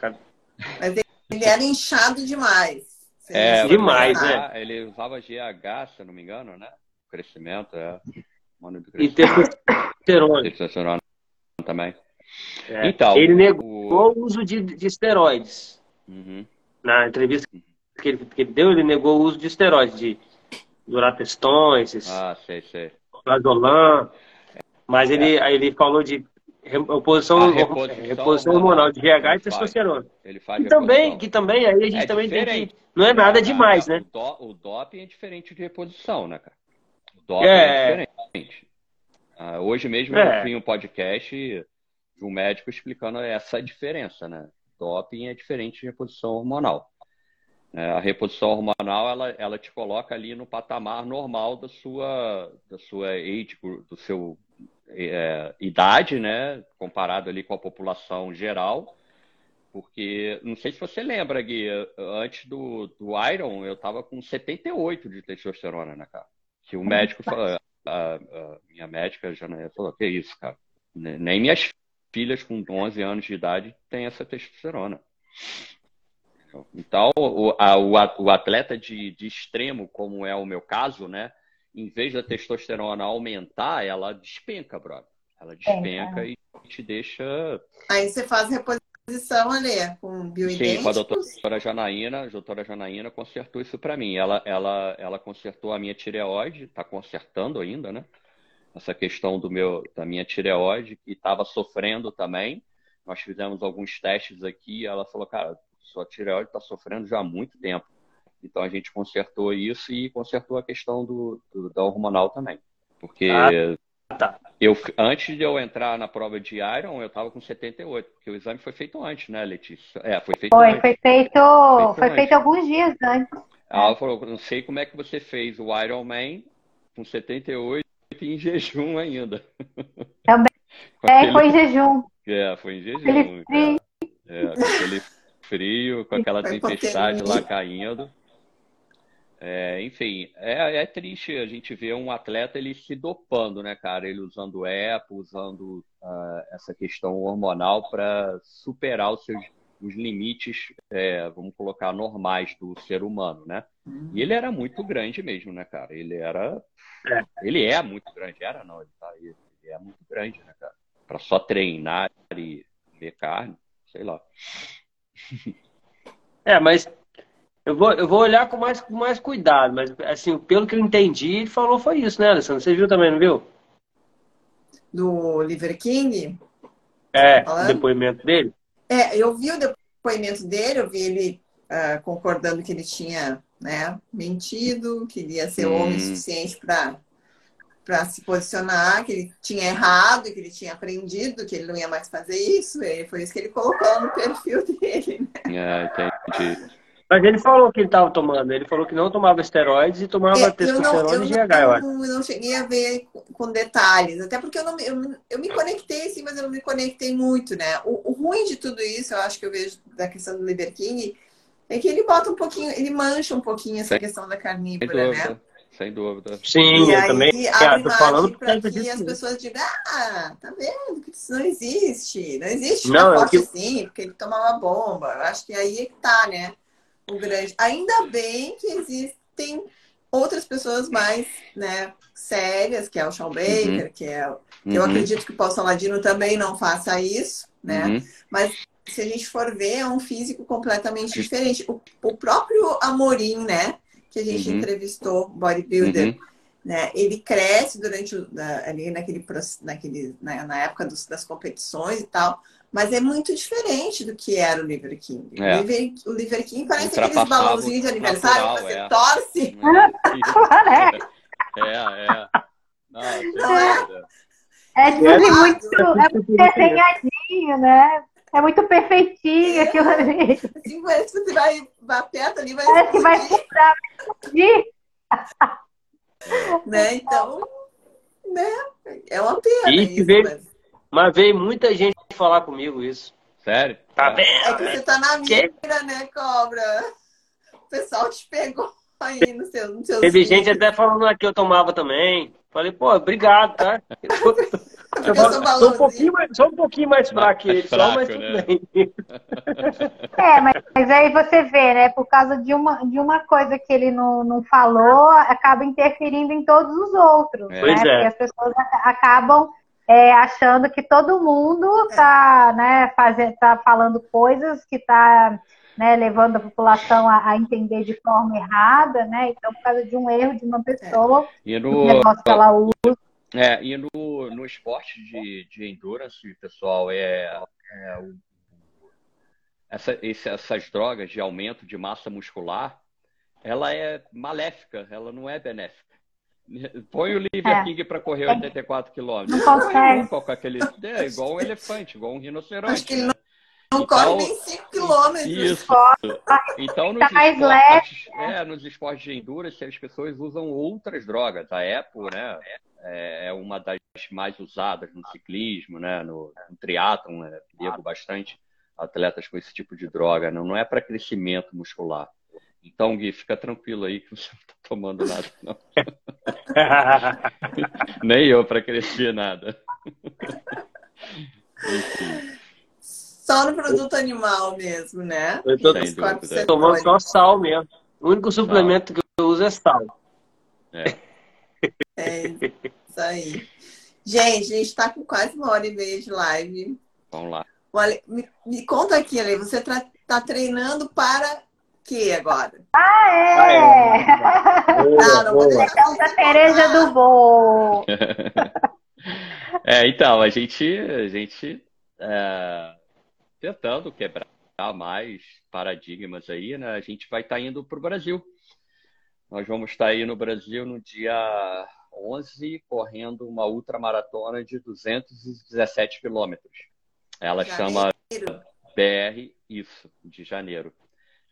Mas ele era inchado demais. É, demais, né? Ele usava GH, se eu não me engano, né? Crescimento, é. E testosterona. Testosterona também. É. Então, ele negou o uso de, de esteroides. Uhum. Na entrevista que ele, que ele, deu, ele negou o uso de esteroides, de duratestões, ah, sei, sei. Plazolam. Mas ele, é. ele falou de reposição, reposição, reposição hormonal de GH e testosterona. Ele faz e também, que também, aí a gente é também diferente. tem que. Não é nada demais, né? O, do, o doping é diferente de reposição, né, cara? O doping é, é diferente. Ah, hoje mesmo é. eu vi um podcast de um médico explicando essa diferença, né? Doping é diferente de reposição hormonal. É, a reposição hormonal ela, ela te coloca ali no patamar normal da sua da sua age, do seu é, idade, né? Comparado ali com a população geral. Porque, não sei se você lembra, Gui, antes do, do Iron, eu tava com 78 de testosterona, né, cara? Que o médico falou, a, a minha médica já falou, que isso, cara? Nem minhas filhas com 11 anos de idade têm essa testosterona. Então, o, a, o atleta de, de, extremo, como é o meu caso, né? Em vez da testosterona aumentar, ela despenca, brother. Ela despenca é, é. e te deixa. Aí você faz reposição ali, com bioidênticos? Sim, com a doutora Janaína. A doutora Janaína consertou isso para mim. Ela, ela, ela consertou a minha tireoide, está consertando ainda, né? essa questão do meu, da minha tireoide, que estava sofrendo também. Nós fizemos alguns testes aqui, ela falou, cara, sua tireoide está sofrendo já há muito tempo. Então a gente consertou isso e consertou a questão do, do da hormonal também. Porque ah, tá. eu, antes de eu entrar na prova de Iron, eu estava com 78, porque o exame foi feito antes, né, Letícia? É, foi feito foi, antes. Foi feito, foi, foi feito alguns dias antes. Ela falou, não sei como é que você fez o Iron Man com 78 em jejum ainda. Também. é, aquele... foi em jejum. É, foi em jejum. Aquele frio. É, com aquele frio, com aquela tempestade lá caindo. É, enfim, é, é, triste a gente ver um atleta ele se dopando, né, cara? Ele usando EPO, usando uh, essa questão hormonal para superar os seus os limites, é, vamos colocar, normais do ser humano, né? E ele era muito grande mesmo, né, cara? Ele era. É. Ele é muito grande, era não, ele, tá, ele é muito grande, né, cara? Pra só treinar e ver carne, sei lá. É, mas eu vou, eu vou olhar com mais, com mais cuidado, mas assim, pelo que eu entendi, ele falou foi isso, né, Alessandro? Você viu também, não viu? Do Liver King? É, tá o depoimento dele? É, eu vi o depoimento dele, eu vi ele uh, concordando que ele tinha né, mentido, que ele ia ser hum. homem suficiente para para se posicionar, que ele tinha errado, que ele tinha aprendido, que ele não ia mais fazer isso. E foi isso que ele colocou no perfil dele. Né? É, entendi. Mas ele falou que ele estava tomando. Ele falou que não tomava esteroides e tomava é, testosterona e GH, eu, eu não cheguei a ver com detalhes. Até porque eu, não, eu, eu me conectei, sim, mas eu não me conectei muito, né? O, o ruim de tudo isso, eu acho que eu vejo da questão do Liver King, é que ele bota um pouquinho, ele mancha um pouquinho essa questão da carnívora, né? Sem dúvida. Sim, e eu aí, também abre tô falando para que as pessoas digam, ah, tá vendo que isso não existe. Não existe não, forte é que... assim, porque ele tomava bomba. Eu acho que aí é que tá, né? O grande. Ainda bem que existem outras pessoas mais, né, sérias, que é o Sean Baker, uhum. que é. Uhum. Eu acredito que o Paulo Saladino também não faça isso, né? Uhum. Mas se a gente for ver, é um físico completamente diferente. O, o próprio Amorim, né? que a gente uhum. entrevistou, bodybuilder, uhum. né? Ele cresce durante ali naquele, naquele na, na época dos, das competições e tal, mas é muito diferente do que era o Liver King. É. O, Liver, o Liver King parece aqueles balãozinhos de aniversário natural, que você é. torce. É, é. Não, Não é? É, tipo, é, muito, é muito desenhadinho, né? É muito perfeitinho aquilo ali. Sim, parece que você vai, vai perto ali, vai Parece que vai explodir. né? Então, né? É uma pena e isso, veio, mas... mas... veio muita gente falar comigo isso. Sério? Tá vendo? É que você tá na mira, que... né, cobra? O pessoal te pegou aí no seu, no seu Teve gente até falando que eu tomava também. Falei, pô, obrigado, tá? Eu sou, um pouquinho mais, sou um pouquinho mais fraco que ele, só, mas tudo né? bem. É, mas, mas, aí você vê, né? Por causa de uma, de uma coisa que ele não, não falou, acaba interferindo em todos os outros. É. Né? Pois é. Porque as pessoas acabam é, achando que todo mundo está né, fazendo, tá falando coisas que está né, levando a população a, a, entender de forma errada, né? Então, por causa de um erro de uma pessoa, é. e no, o negócio que ela usa é, e no, no esporte de, de endurance, pessoal, é, é o, essa, esse, essas drogas de aumento de massa muscular, ela é maléfica, ela não é benéfica. Põe o Liver é. King para correr 84 quilômetros. Não consegue. Com aquele, é igual um elefante, igual um rinoceronte. Acho que ele né? não, não então, corre nem 5 quilômetros. Isso. Então, nos, tá esportes, é, nos esportes de endurance, as pessoas usam outras drogas. A Apple, né? É, é uma das mais usadas no ciclismo, né? no, no triatlon, né? pego bastante atletas com esse tipo de droga, não, não é para crescimento muscular. Então, Gui, fica tranquilo aí que você não está tomando nada, não. Nem eu para crescer nada. Só no produto animal mesmo, né? Eu tô tomando só sal mesmo. O único suplemento sal. que eu uso é sal. É. É isso aí. Gente, a gente está com quase uma hora e meia de live. Vamos lá. Olha, me, me conta aqui, Ale, você está treinando para quê agora? Ah, é! Ah, é. Boa, não vou deixar da Tereza do Bom. é, então, a gente, a gente é, tentando quebrar mais paradigmas aí, né? A gente vai estar tá indo para o Brasil. Nós vamos estar aí no Brasil no dia 11, correndo uma ultramaratona de 217 quilômetros. Ela chama BR, isso, de janeiro.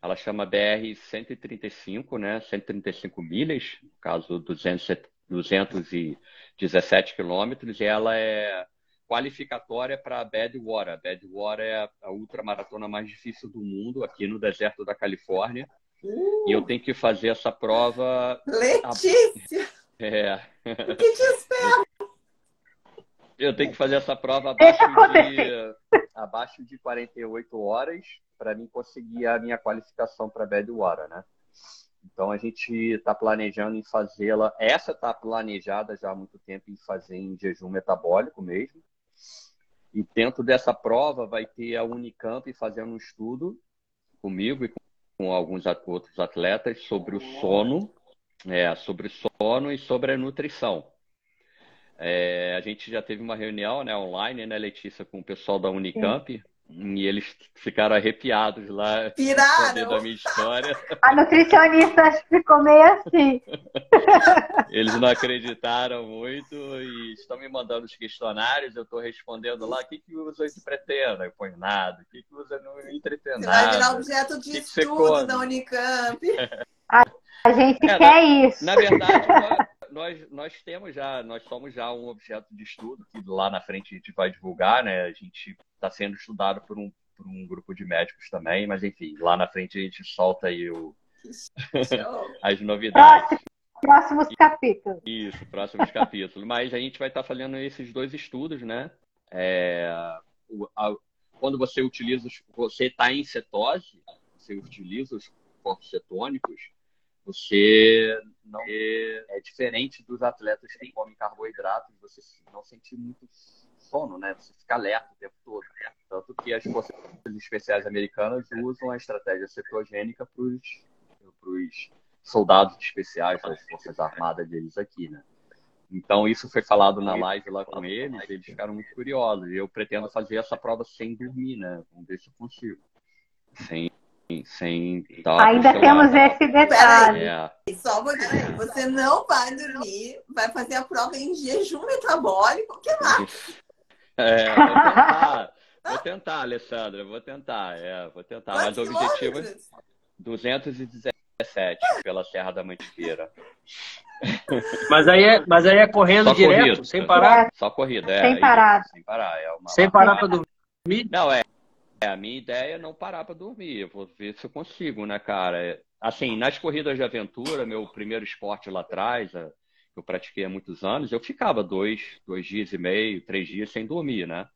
Ela chama BR 135, né? 135 milhas, no caso 200, 217 quilômetros, e ela é qualificatória para a Badwater. Badwater é a ultramaratona mais difícil do mundo, aqui no deserto da Califórnia. Uh, e eu tenho que fazer essa prova. Letícia! A... É. O que te espera? Eu tenho que fazer essa prova abaixo de, abaixo de 48 horas para mim conseguir a minha qualificação para Badwater, né? Então a gente está planejando em fazê-la. Essa está planejada já há muito tempo em fazer em jejum metabólico mesmo. E dentro dessa prova vai ter a Unicamp fazendo um estudo comigo e com alguns outros atletas sobre o sono, é, sobre sono e sobre a nutrição. É, a gente já teve uma reunião né, online, né, Letícia, com o pessoal da Unicamp, E eles ficaram arrepiados lá Piraram. da minha história. A nutricionista ficou meio assim. Eles não acreditaram muito e estão me mandando os questionários, eu estou respondendo lá, o que, que esse pretendo? Eu ponho nada. O que, que usa no entretenado? Você vai virar objeto de que estudo da Unicamp. A gente é, quer na, isso. Na verdade, nós, nós, temos já, nós somos já um objeto de estudo que lá na frente a gente vai divulgar, né? A gente está sendo estudado por um, por um grupo de médicos também, mas enfim, lá na frente a gente solta aí o, as novidades. Próximos capítulos. Isso, próximos capítulos. Mas a gente vai estar tá fazendo esses dois estudos, né? É, o, a, quando você utiliza, você está em cetose, você utiliza os corpos cetônicos, você não é, é diferente dos atletas que comem carboidratos, você não sente muito sono, né? Você fica alerta o tempo todo. Tanto que as forças especiais americanas usam a estratégia cetogênica para os soldados especiais, as forças armadas deles aqui, né? Então, isso foi falado na live lá com eles, eles ficaram muito curiosos. Eu pretendo fazer essa prova sem dormir, né? Vamos ver se eu consigo. Sem, sem Ainda temos esse detalhe. É. Só vou dizer, você não vai dormir, vai fazer a prova em jejum metabólico, que mais? É, vou tentar. vou tentar, Alessandra, vou tentar. É, vou tentar. Mas o objetivo é 217 pela Serra da Mantiqueira. Mas aí é, mas aí é correndo Só direto, corrido, sem parar? Só corrida, é. Sem parar. Sem parar. É uma sem parar para dormir? Não, é. É, a minha ideia é não parar para dormir. Eu vou ver se eu consigo, né, cara? Assim, nas corridas de aventura, meu primeiro esporte lá atrás, eu pratiquei há muitos anos, eu ficava dois, dois dias e meio, três dias sem dormir, né?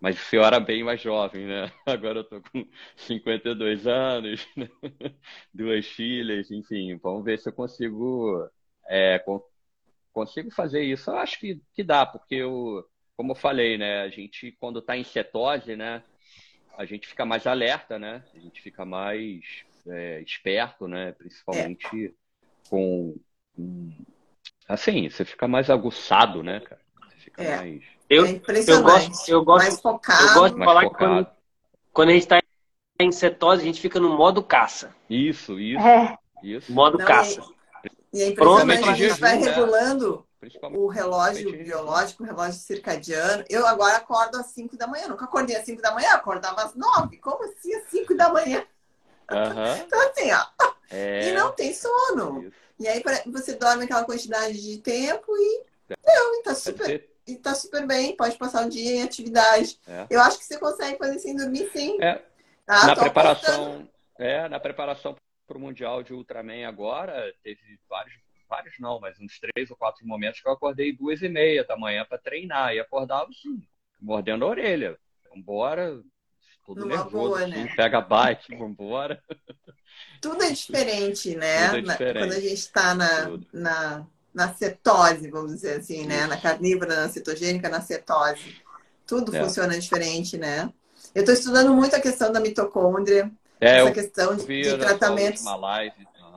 Mas eu era bem mais jovem, né? Agora eu tô com 52 anos, né? duas filhas, enfim. Vamos ver se eu consigo, é, consigo fazer isso. Eu acho que, que dá, porque eu, como eu falei, né? A gente, quando está em cetose, né? A gente fica mais alerta, né? A gente fica mais é, esperto, né? Principalmente é. com, Assim, você fica mais aguçado, né, cara? Você fica é. mais. Eu, é eu gosto, eu gosto, mais focado. Eu gosto de falar focado. que quando, quando a gente está em cetose, a gente fica no modo caça. Isso, isso. É. isso. Modo não, caça. E, e é impressionante, a gente vai né? regulando o relógio biológico, o relógio circadiano. Eu agora acordo às 5 da manhã. Nunca acordei às 5 da manhã, acordava às 9. Como assim às 5 da manhã? Uhum. então, assim, ó. É... E não tem sono. Isso. E aí você dorme aquela quantidade de tempo e não, e tá super, e tá super bem, pode passar o dia em atividade. É. Eu acho que você consegue fazer sem dormir sim. É. Tá? Na preparação, é, na preparação para o Mundial de Ultraman agora, teve vários, vários não, mas uns três ou quatro momentos que eu acordei duas e meia da manhã para treinar. E acordava assim, mordendo a orelha. Vambora, tudo Numa nervoso, boa, assim, né? pega bike, vambora. Tudo é diferente, né? É diferente. Quando a gente está na, na, na cetose, vamos dizer assim, né? Na carnívora, na cetogênica, na cetose. Tudo é. funciona diferente, né? Eu estou estudando muito a questão da mitocôndria, é, essa questão de, de tratamento.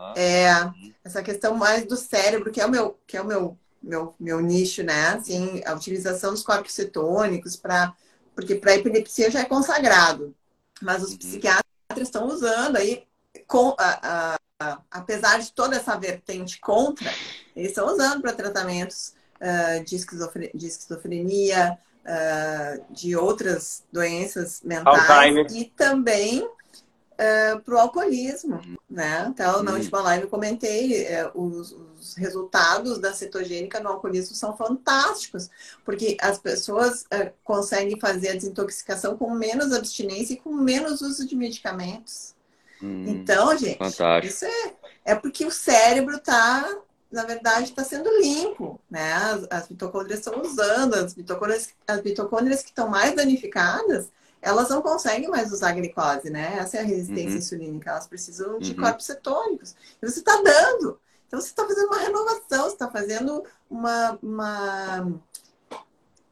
Uhum. É, uhum. essa questão mais do cérebro, que é o meu, que é o meu, meu, meu nicho, né? Assim, a utilização dos corpos cetônicos para porque para epilepsia já é consagrado, mas os uhum. psiquiatras estão usando aí com, a, a, apesar de toda essa vertente contra, eles estão usando para tratamentos uh, de, esquizofrenia, de, esquizofrenia uh, de outras doenças mentais Alzheimer. e também uh, para o alcoolismo, né? Então, na última live eu comentei uh, os, os, resultados da cetogênica no alcoolismo são fantásticos, porque as pessoas uh, conseguem fazer a desintoxicação com menos abstinência e com menos uso de medicamentos. Hum, então, gente, fantástico. isso é, é porque o cérebro está, na verdade, está sendo limpo, né? As, as mitocôndrias estão usando, as mitocôndrias, as mitocôndrias que estão mais danificadas, elas não conseguem mais usar glicose, né? Essa é a resistência uhum. insulínica, elas precisam de uhum. corpos cetônicos. E você está dando. Então, você está fazendo uma renovação, você está fazendo uma, uma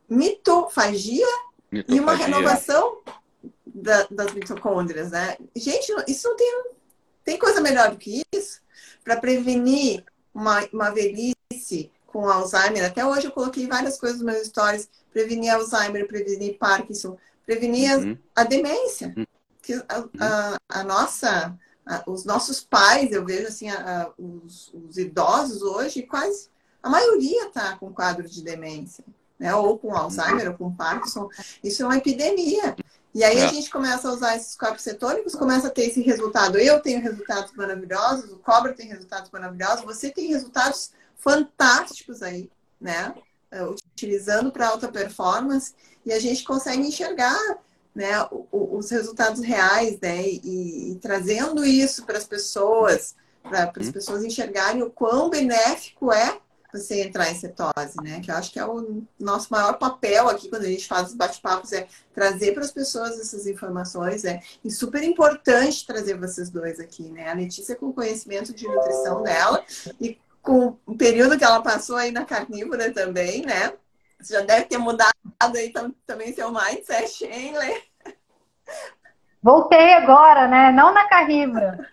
mitofagia, mitofagia, e uma renovação da, das mitocôndrias, né? Gente, isso não tem, tem coisa melhor do que isso para prevenir uma, uma velhice com Alzheimer. Até hoje eu coloquei várias coisas nos meus stories. Prevenir Alzheimer, prevenir Parkinson, prevenir uhum. a, a, demência. Uhum. Que a, a, a nossa, os nossos pais, eu vejo assim, os, os idosos hoje, quase a maioria está com quadro de demência, né? Ou com Alzheimer, ou com Parkinson. Isso é uma epidemia. E aí é. a gente começa a usar esses corpos cetônicos, começa a ter esse resultado. Eu tenho resultados maravilhosos, o Cobra tem resultados maravilhosos, você tem resultados fantásticos aí, né? É, utilizando para alta performance, e a gente consegue enxergar né, os resultados reais, né? E, e trazendo isso para as pessoas, para as uhum. pessoas enxergarem o quão benéfico é você entrar em cetose, né? Que eu acho que é o nosso maior papel aqui quando a gente faz os bate-papos é trazer para as pessoas essas informações, é e super importante trazer vocês dois aqui, né? A Letícia com conhecimento de nutrição dela e com o período que ela passou aí na carnívora também, né? Você já deve ter mudado aí também seu mindset, hein, Lê? Voltei agora, né? Não na carnívora.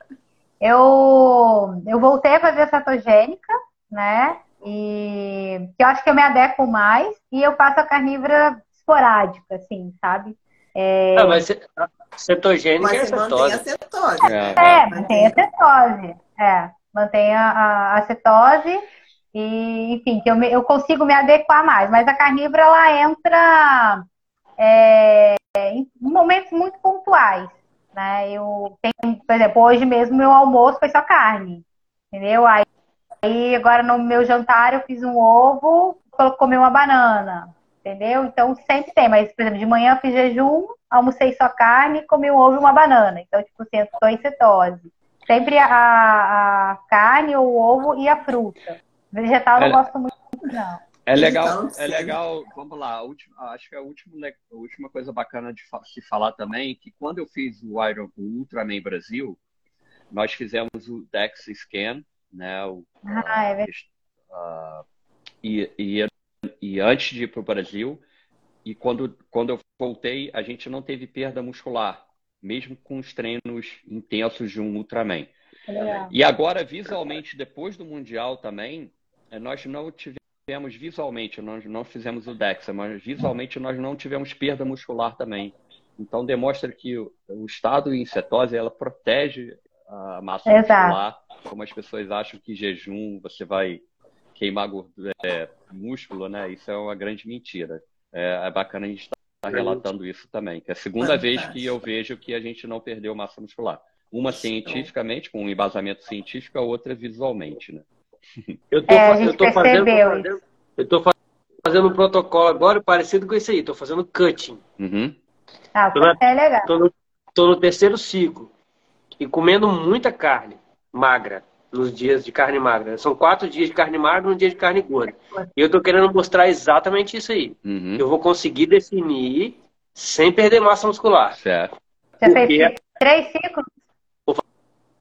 Eu, eu voltei a fazer cetogênica, né? E que eu acho que eu me adequo mais e eu faço a carnívora esporádica, assim, sabe? É... Não, mas cetogênica mas é cetose. Mantém a cetose. É, é mantém a cetose. É, mantém a, a cetose e, enfim, que eu, me, eu consigo me adequar mais. Mas a carnívora, ela entra é, em momentos muito pontuais, né? Eu tenho, por exemplo, hoje mesmo meu almoço foi só carne, entendeu? Aí Aí agora no meu jantar eu fiz um ovo, comi uma banana, entendeu? Então sempre tem, mas por exemplo, de manhã eu fiz jejum, almocei só carne, comi um ovo e uma banana. Então, tipo assim, eu estou em cetose. Sempre a, a, carne, o ovo e a fruta. Vegetal eu não é, gosto muito, não. É legal, então, é legal, vamos lá, última, acho que a última, a última coisa bacana de se falar também, é que quando eu fiz o Iron o Ultraman Brasil, nós fizemos o DEX Scan, né? O, ah, é verdade. Uh, e, e, e antes de ir para o Brasil, e quando, quando eu voltei, a gente não teve perda muscular, mesmo com os treinos intensos de um Ultraman. É. E agora, visualmente, depois do Mundial também, eh, nós não tivemos visualmente, nós não fizemos o DEXA, mas visualmente nós não tivemos perda muscular também. Então demonstra que o, o estado em cetose ela protege a massa Exato. muscular, como as pessoas acham que jejum você vai queimar gordura, é, músculo, né? Isso é uma grande mentira. É, é bacana a gente estar tá relatando isso também, que é a segunda vez que eu vejo que a gente não perdeu massa muscular. Uma cientificamente, com um embasamento científico, a outra visualmente, né? Eu tô, é, eu tô fazendo, eu tô fazendo um protocolo agora parecido com esse aí, tô fazendo cutting. Uhum. Ah, tô na, é legal. Tô no, tô no terceiro ciclo e comendo muita carne magra nos dias de carne magra. São quatro dias de carne magra e um dia de carne gorda. E eu estou querendo mostrar exatamente isso aí. Uhum. Eu vou conseguir definir sem perder massa muscular. Certo. Você fez três ciclos? Vou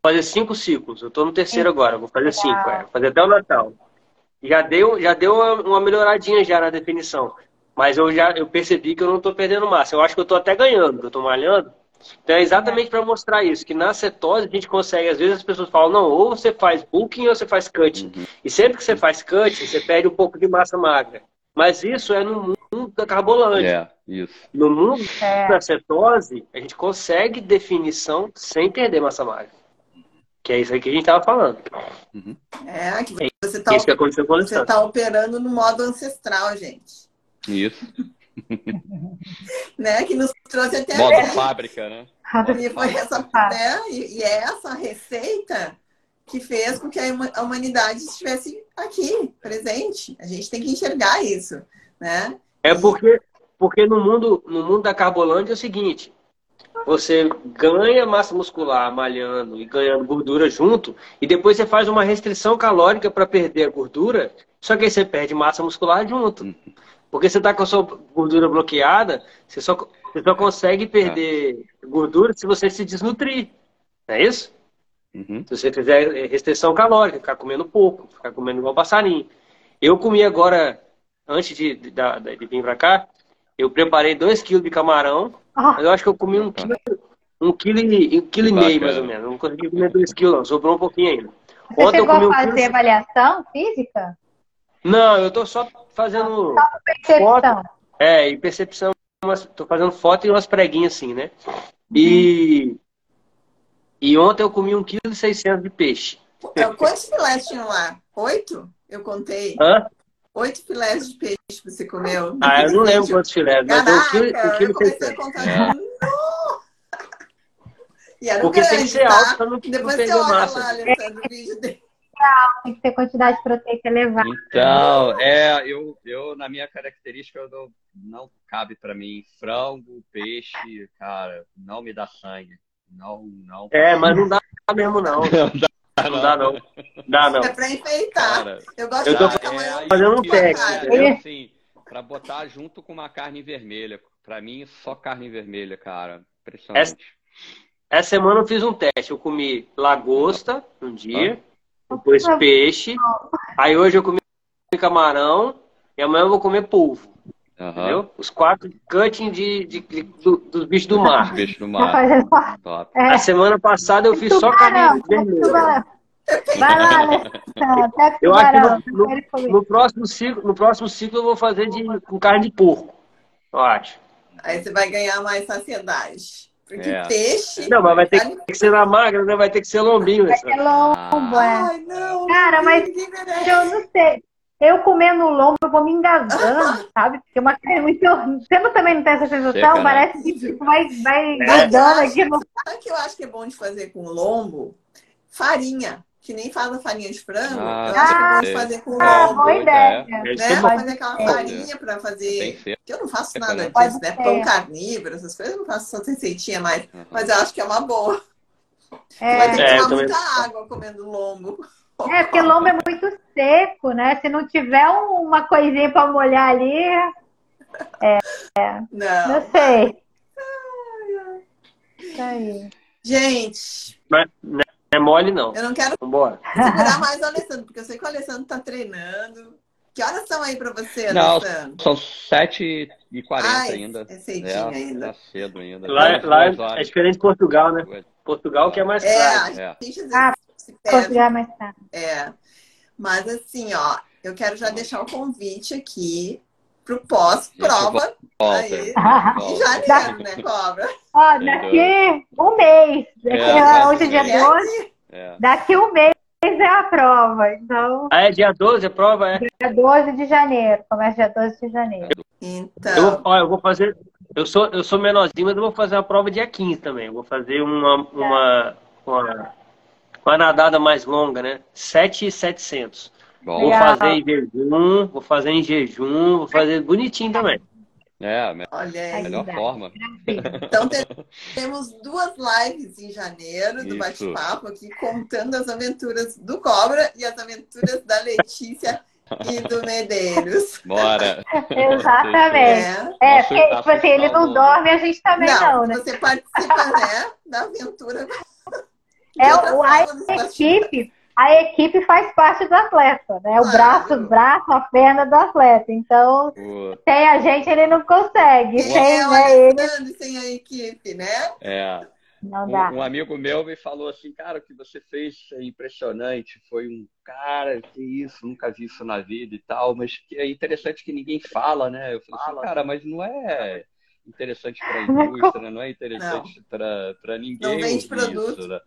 fazer cinco ciclos. Eu estou no terceiro agora. Vou fazer cinco. É. Vou fazer até o Natal. Já deu, já deu uma, uma melhoradinha já na definição. Mas eu já eu percebi que eu não estou perdendo massa. Eu acho que eu estou até ganhando. Eu estou malhando. Então é exatamente para mostrar isso, que na cetose a gente consegue, às vezes as pessoas falam, não, ou você faz bulking ou você faz cutting. Uhum. E sempre que você faz cutting, você perde um pouco de massa magra. Mas isso é no mundo da carbolândia. É, isso. No mundo é. da cetose, a gente consegue definição sem perder massa magra. Que é isso aí que a gente estava falando. Uhum. É, que você está é tá operando no modo ancestral, gente. Isso. né? Que nos trouxe até Modo a fábrica, né? E foi essa, né? e, é essa receita que fez com que a humanidade estivesse aqui, presente. A gente tem que enxergar isso, né? É porque, porque no mundo, no mundo da Carbolândia é o seguinte, você ganha massa muscular malhando e ganhando gordura junto, e depois você faz uma restrição calórica para perder a gordura, só que aí você perde massa muscular junto. Porque você está com a sua gordura bloqueada, você só, você só consegue perder é. gordura se você se desnutrir. Não é isso? Uhum. Se você fizer restrição calórica, ficar comendo pouco, ficar comendo igual passarinho. Eu comi agora, antes de, de, de vir para cá, eu preparei 2 kg de camarão. Ah. Eu acho que eu comi um quilo, um quilo, e, um quilo e meio, mais ou menos. Não consegui comer 2 quilos, não. Sobrou um pouquinho ainda. Você Ontem chegou eu comi a fazer um avaliação física? Não, eu tô só fazendo. Só percepção. Foto, é, e percepção umas, tô fazendo foto e umas preguinhas assim, né? E, e ontem eu comi 1,6 kg de peixe. É, quantos filés tinham lá? Oito? Eu contei. Hã? Oito filés de peixe que você comeu. Ah, eu não lembro quantos filés. Caraca, mas um quilo, um quilo eu comecei a contar. É. E era Porque grande, tem que ser tá? alto pra não, Depois não você olha massa. lá, Alessandro, o vídeo dele. Tem que ter quantidade proteica elevada. Então, é, eu, eu na minha característica, eu não, não cabe para mim frango, peixe, cara, não me dá sangue. Não, não. É, mas não dá mesmo, não. Não dá, não. Dá, não. Dá, não. É pra enfeitar. Cara, eu gosto eu tô de é, fazendo um teste, é, assim, pra botar junto com uma carne vermelha. Pra mim, só carne vermelha, cara. Impressionante. Essa semana eu fiz um teste. Eu comi lagosta um dia, depois peixe. Aí hoje eu comi camarão e amanhã eu vou comer polvo. Aham. Entendeu? Os quatro cutting de, de- de- do- dos bichos do mar. Peixe do Tá mar. É. A semana passada eu fiz só carne vermelha. tubarão. Vai lá, Alessandra. Pega o Eu acho que tubarão. no, no- no próximo ciclo, no próximo ciclo eu vou fazer de, com carne de porco. Eu acho. Aí você vai ganhar mais saciedade. Porque É. peixe. Não, mas vai ter carne- que ser na magra, né? Vai ter que ser lombinho. Vai ter lombo, é. Ai, não. Cara, mas eu não sei. Eu comendo lombo, eu vou me engasgando, sabe? Porque uma carne muito. Você não- também não tem essa sensação? Né? Parece que tipo, vai, vai É, aqui no. Sabe o que eu acho que é bom de fazer com lombo? Farinha. Que nem faz a farinha de frango. Ah, eu acho que é de sei. fazer com Ah, lombo. boa Boa ideia. Isso é Né? bom. Fazer aquela É. farinha pra Tem fazer. que eu não faço nada né? disso, né? Pão carnívoro, essas coisas, eu não faço essas receitinhas mais. Aham. Mas eu acho que é uma boa. É, Vai ter que É, tomar também- muita água comendo lombo. é, porque lombo é muito seco, né? Se não tiver um- uma coisinha pra molhar ali, Não. não sei. Isso aí. Gente, Mas Não é mole, não. eu não quero Vambora. segurar mais o Alessandro, porque eu sei que o Alessandro tá treinando. Que horas são aí pra você, Não, Alessandro? São 7h40 Ai, ainda. é cedinho É, ainda. tá cedo ainda. Lá, Duas lá horas. é diferente de Portugal, né? Portugal que é mais É, caro. a É. gente vezes Ah, se perde. Portugal mais tarde. É. Mas assim, ó, eu quero já deixar o convite aqui pro pós-prova aí. Em janeiro, né, Cobra? Ó, daqui um mês. Daqui, É, hoje é dia E 12. aí, É. Daqui um mês é a prova. Então, Ah, é dia 12 a prova? É. dia 12 de janeiro. Começa dia 12 de janeiro. Eu, Então, vou- ó, eu vou fazer. Eu sou, eu sou menorzinho, mas eu vou fazer uma prova dia 15 também. Eu vou fazer uma, uma, uma, uma nadada mais longa, né? 7,700. Vou Bom, Legal. fazer em jejum, vou fazer em jejum, vou fazer bonitinho também. é, a me- olha melhor forma. Então te- temos duas lives em janeiro do bate-papo aqui, contando as aventuras do Cobra e as aventuras da Letícia e do Medeiros. Bora. Exatamente. É. É, porque, tipo assim, ele não dorme, a gente também não, né? Você participa, né, da aventura. É, o, a equipe, a equipe faz parte do atleta, né? O Claro. braço, o braço, a perna do atleta. Então, O- sem a gente, ele não consegue. Sem é né, ele, sem a equipe, né? É, não dá. um, um amigo meu me falou assim, cara, o que você fez é impressionante. Foi um cara, que isso, nunca vi isso na vida e tal, mas que é interessante que ninguém fala, né? Eu falei assim, cara, mas não é interessante para a indústria, não é interessante para para ninguém Não vende ouvir produto. isso, né?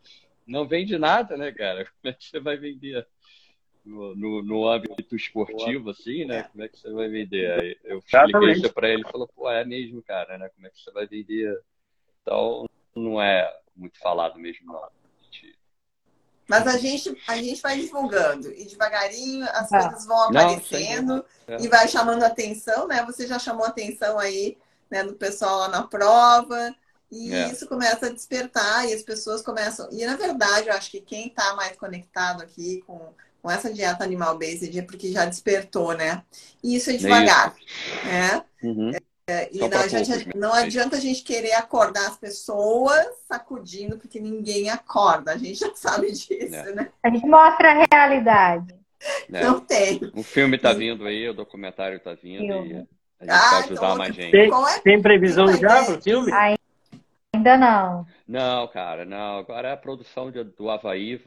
Não vende nada, né, cara? Como é que você vai vender no, no, no âmbito esportivo, assim, né? Como é que você vai vender? Aí eu expliquei isso para ele, ele falou, pô, é mesmo, cara, né? Como é que você vai vender? Então, não é muito falado mesmo, não. Mas a gente, a gente vai divulgando e devagarinho as Tá. coisas vão Não, aparecendo sem dúvida. e vai chamando atenção, né? Você já chamou atenção aí, né, do pessoal lá na prova e É. isso começa a despertar e as pessoas começam. E na verdade, eu acho que quem está mais conectado aqui com, com essa dieta animal based é porque já despertou, né? E isso é devagar, né? Uhum. É, E não, poucos, não adianta a gente querer acordar as pessoas sacudindo, porque ninguém acorda. A gente já sabe disso, É. né? A gente mostra a realidade. É. Não tem. O filme tá vindo aí, o documentário tá vindo Filme. e a gente Ah, vai ajudar então mais gente. Tem, é? tem previsão Tem já ideia? pro filme? Ai. Ainda não. Não, cara, não. Agora a produção de- do Havaí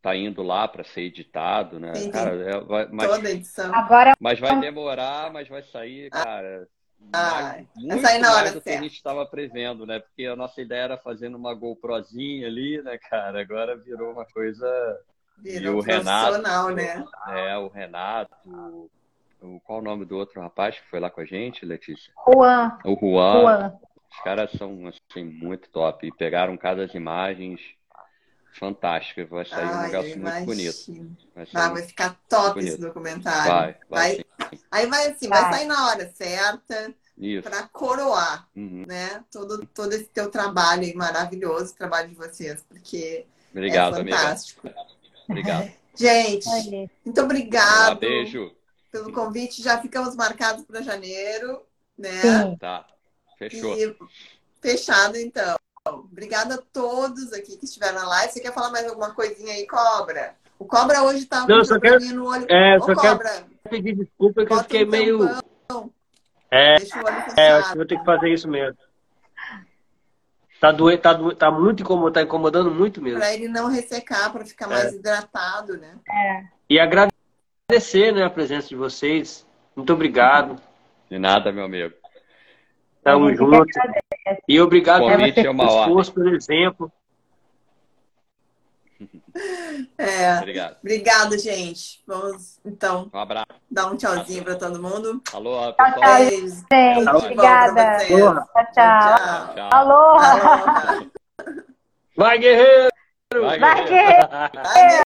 tá indo lá para ser editado, né? Entendi. Cara, é- vai- mas, Toda edição. Agora mas vai demorar, mas vai sair, cara, Ah, muito sair na hora do que a gente estava prevendo, né? Porque a nossa ideia era fazendo uma GoProzinha ali, né, cara? Agora virou uma coisa. E Virou o Renato. né? É, o Renato. O, qual o nome do outro rapaz que foi lá com a gente, Letícia? Juan. O Juan. Juan. Os caras são assim, muito top. E pegaram cada imagens fantásticas. Vai sair um Ai, negócio eu muito bonito. Vai Ah, sair vai ficar top bonito. esse documentário. Vai, vai, sim. Aí vai assim, vai Vai. sair na hora certa Isso. para coroar, Uhum. né? Todo, todo esse teu trabalho aí maravilhoso, o trabalho de vocês, porque Obrigado, é amiga. fantástico. Obrigado. Gente, Aí. muito Um obrigado beijo. pelo convite. Já ficamos marcados para janeiro, né? Sim. Tá. Fechou. E fechado, então. Obrigada a todos aqui que estiveram na live. Você quer falar mais alguma coisinha aí, Cobra? O Cobra hoje tá Não, só um quero- no olho. é, eu Ô, só quero- Cobra, pedir desculpa que eu fiquei um meio. tampão, É, deixa o olho é, eu acho que vou ter que fazer isso mesmo. Tá, doendo, tá, doendo, tá muito incomodando, tá incomodando muito mesmo. Para ele não ressecar, para ficar mais hidratado, né? E agradecer né, a presença de vocês. Muito obrigado. De nada, meu amigo. Tamo A gente que junto. E obrigado pelo é esforço, pelo exemplo. É. Obrigado. Obrigado, gente. Vamos, então, Um abraço. dar um tchauzinho para todo mundo. Alô, Tchau, pessoal. tchau. Beijo. Gente, pra obrigada. Tchau, tchau. Tchau. Tchau. Aloha. Aloha. Vai, guerreiro! Vai, Vai, guerreiro. guerreiro. Vai,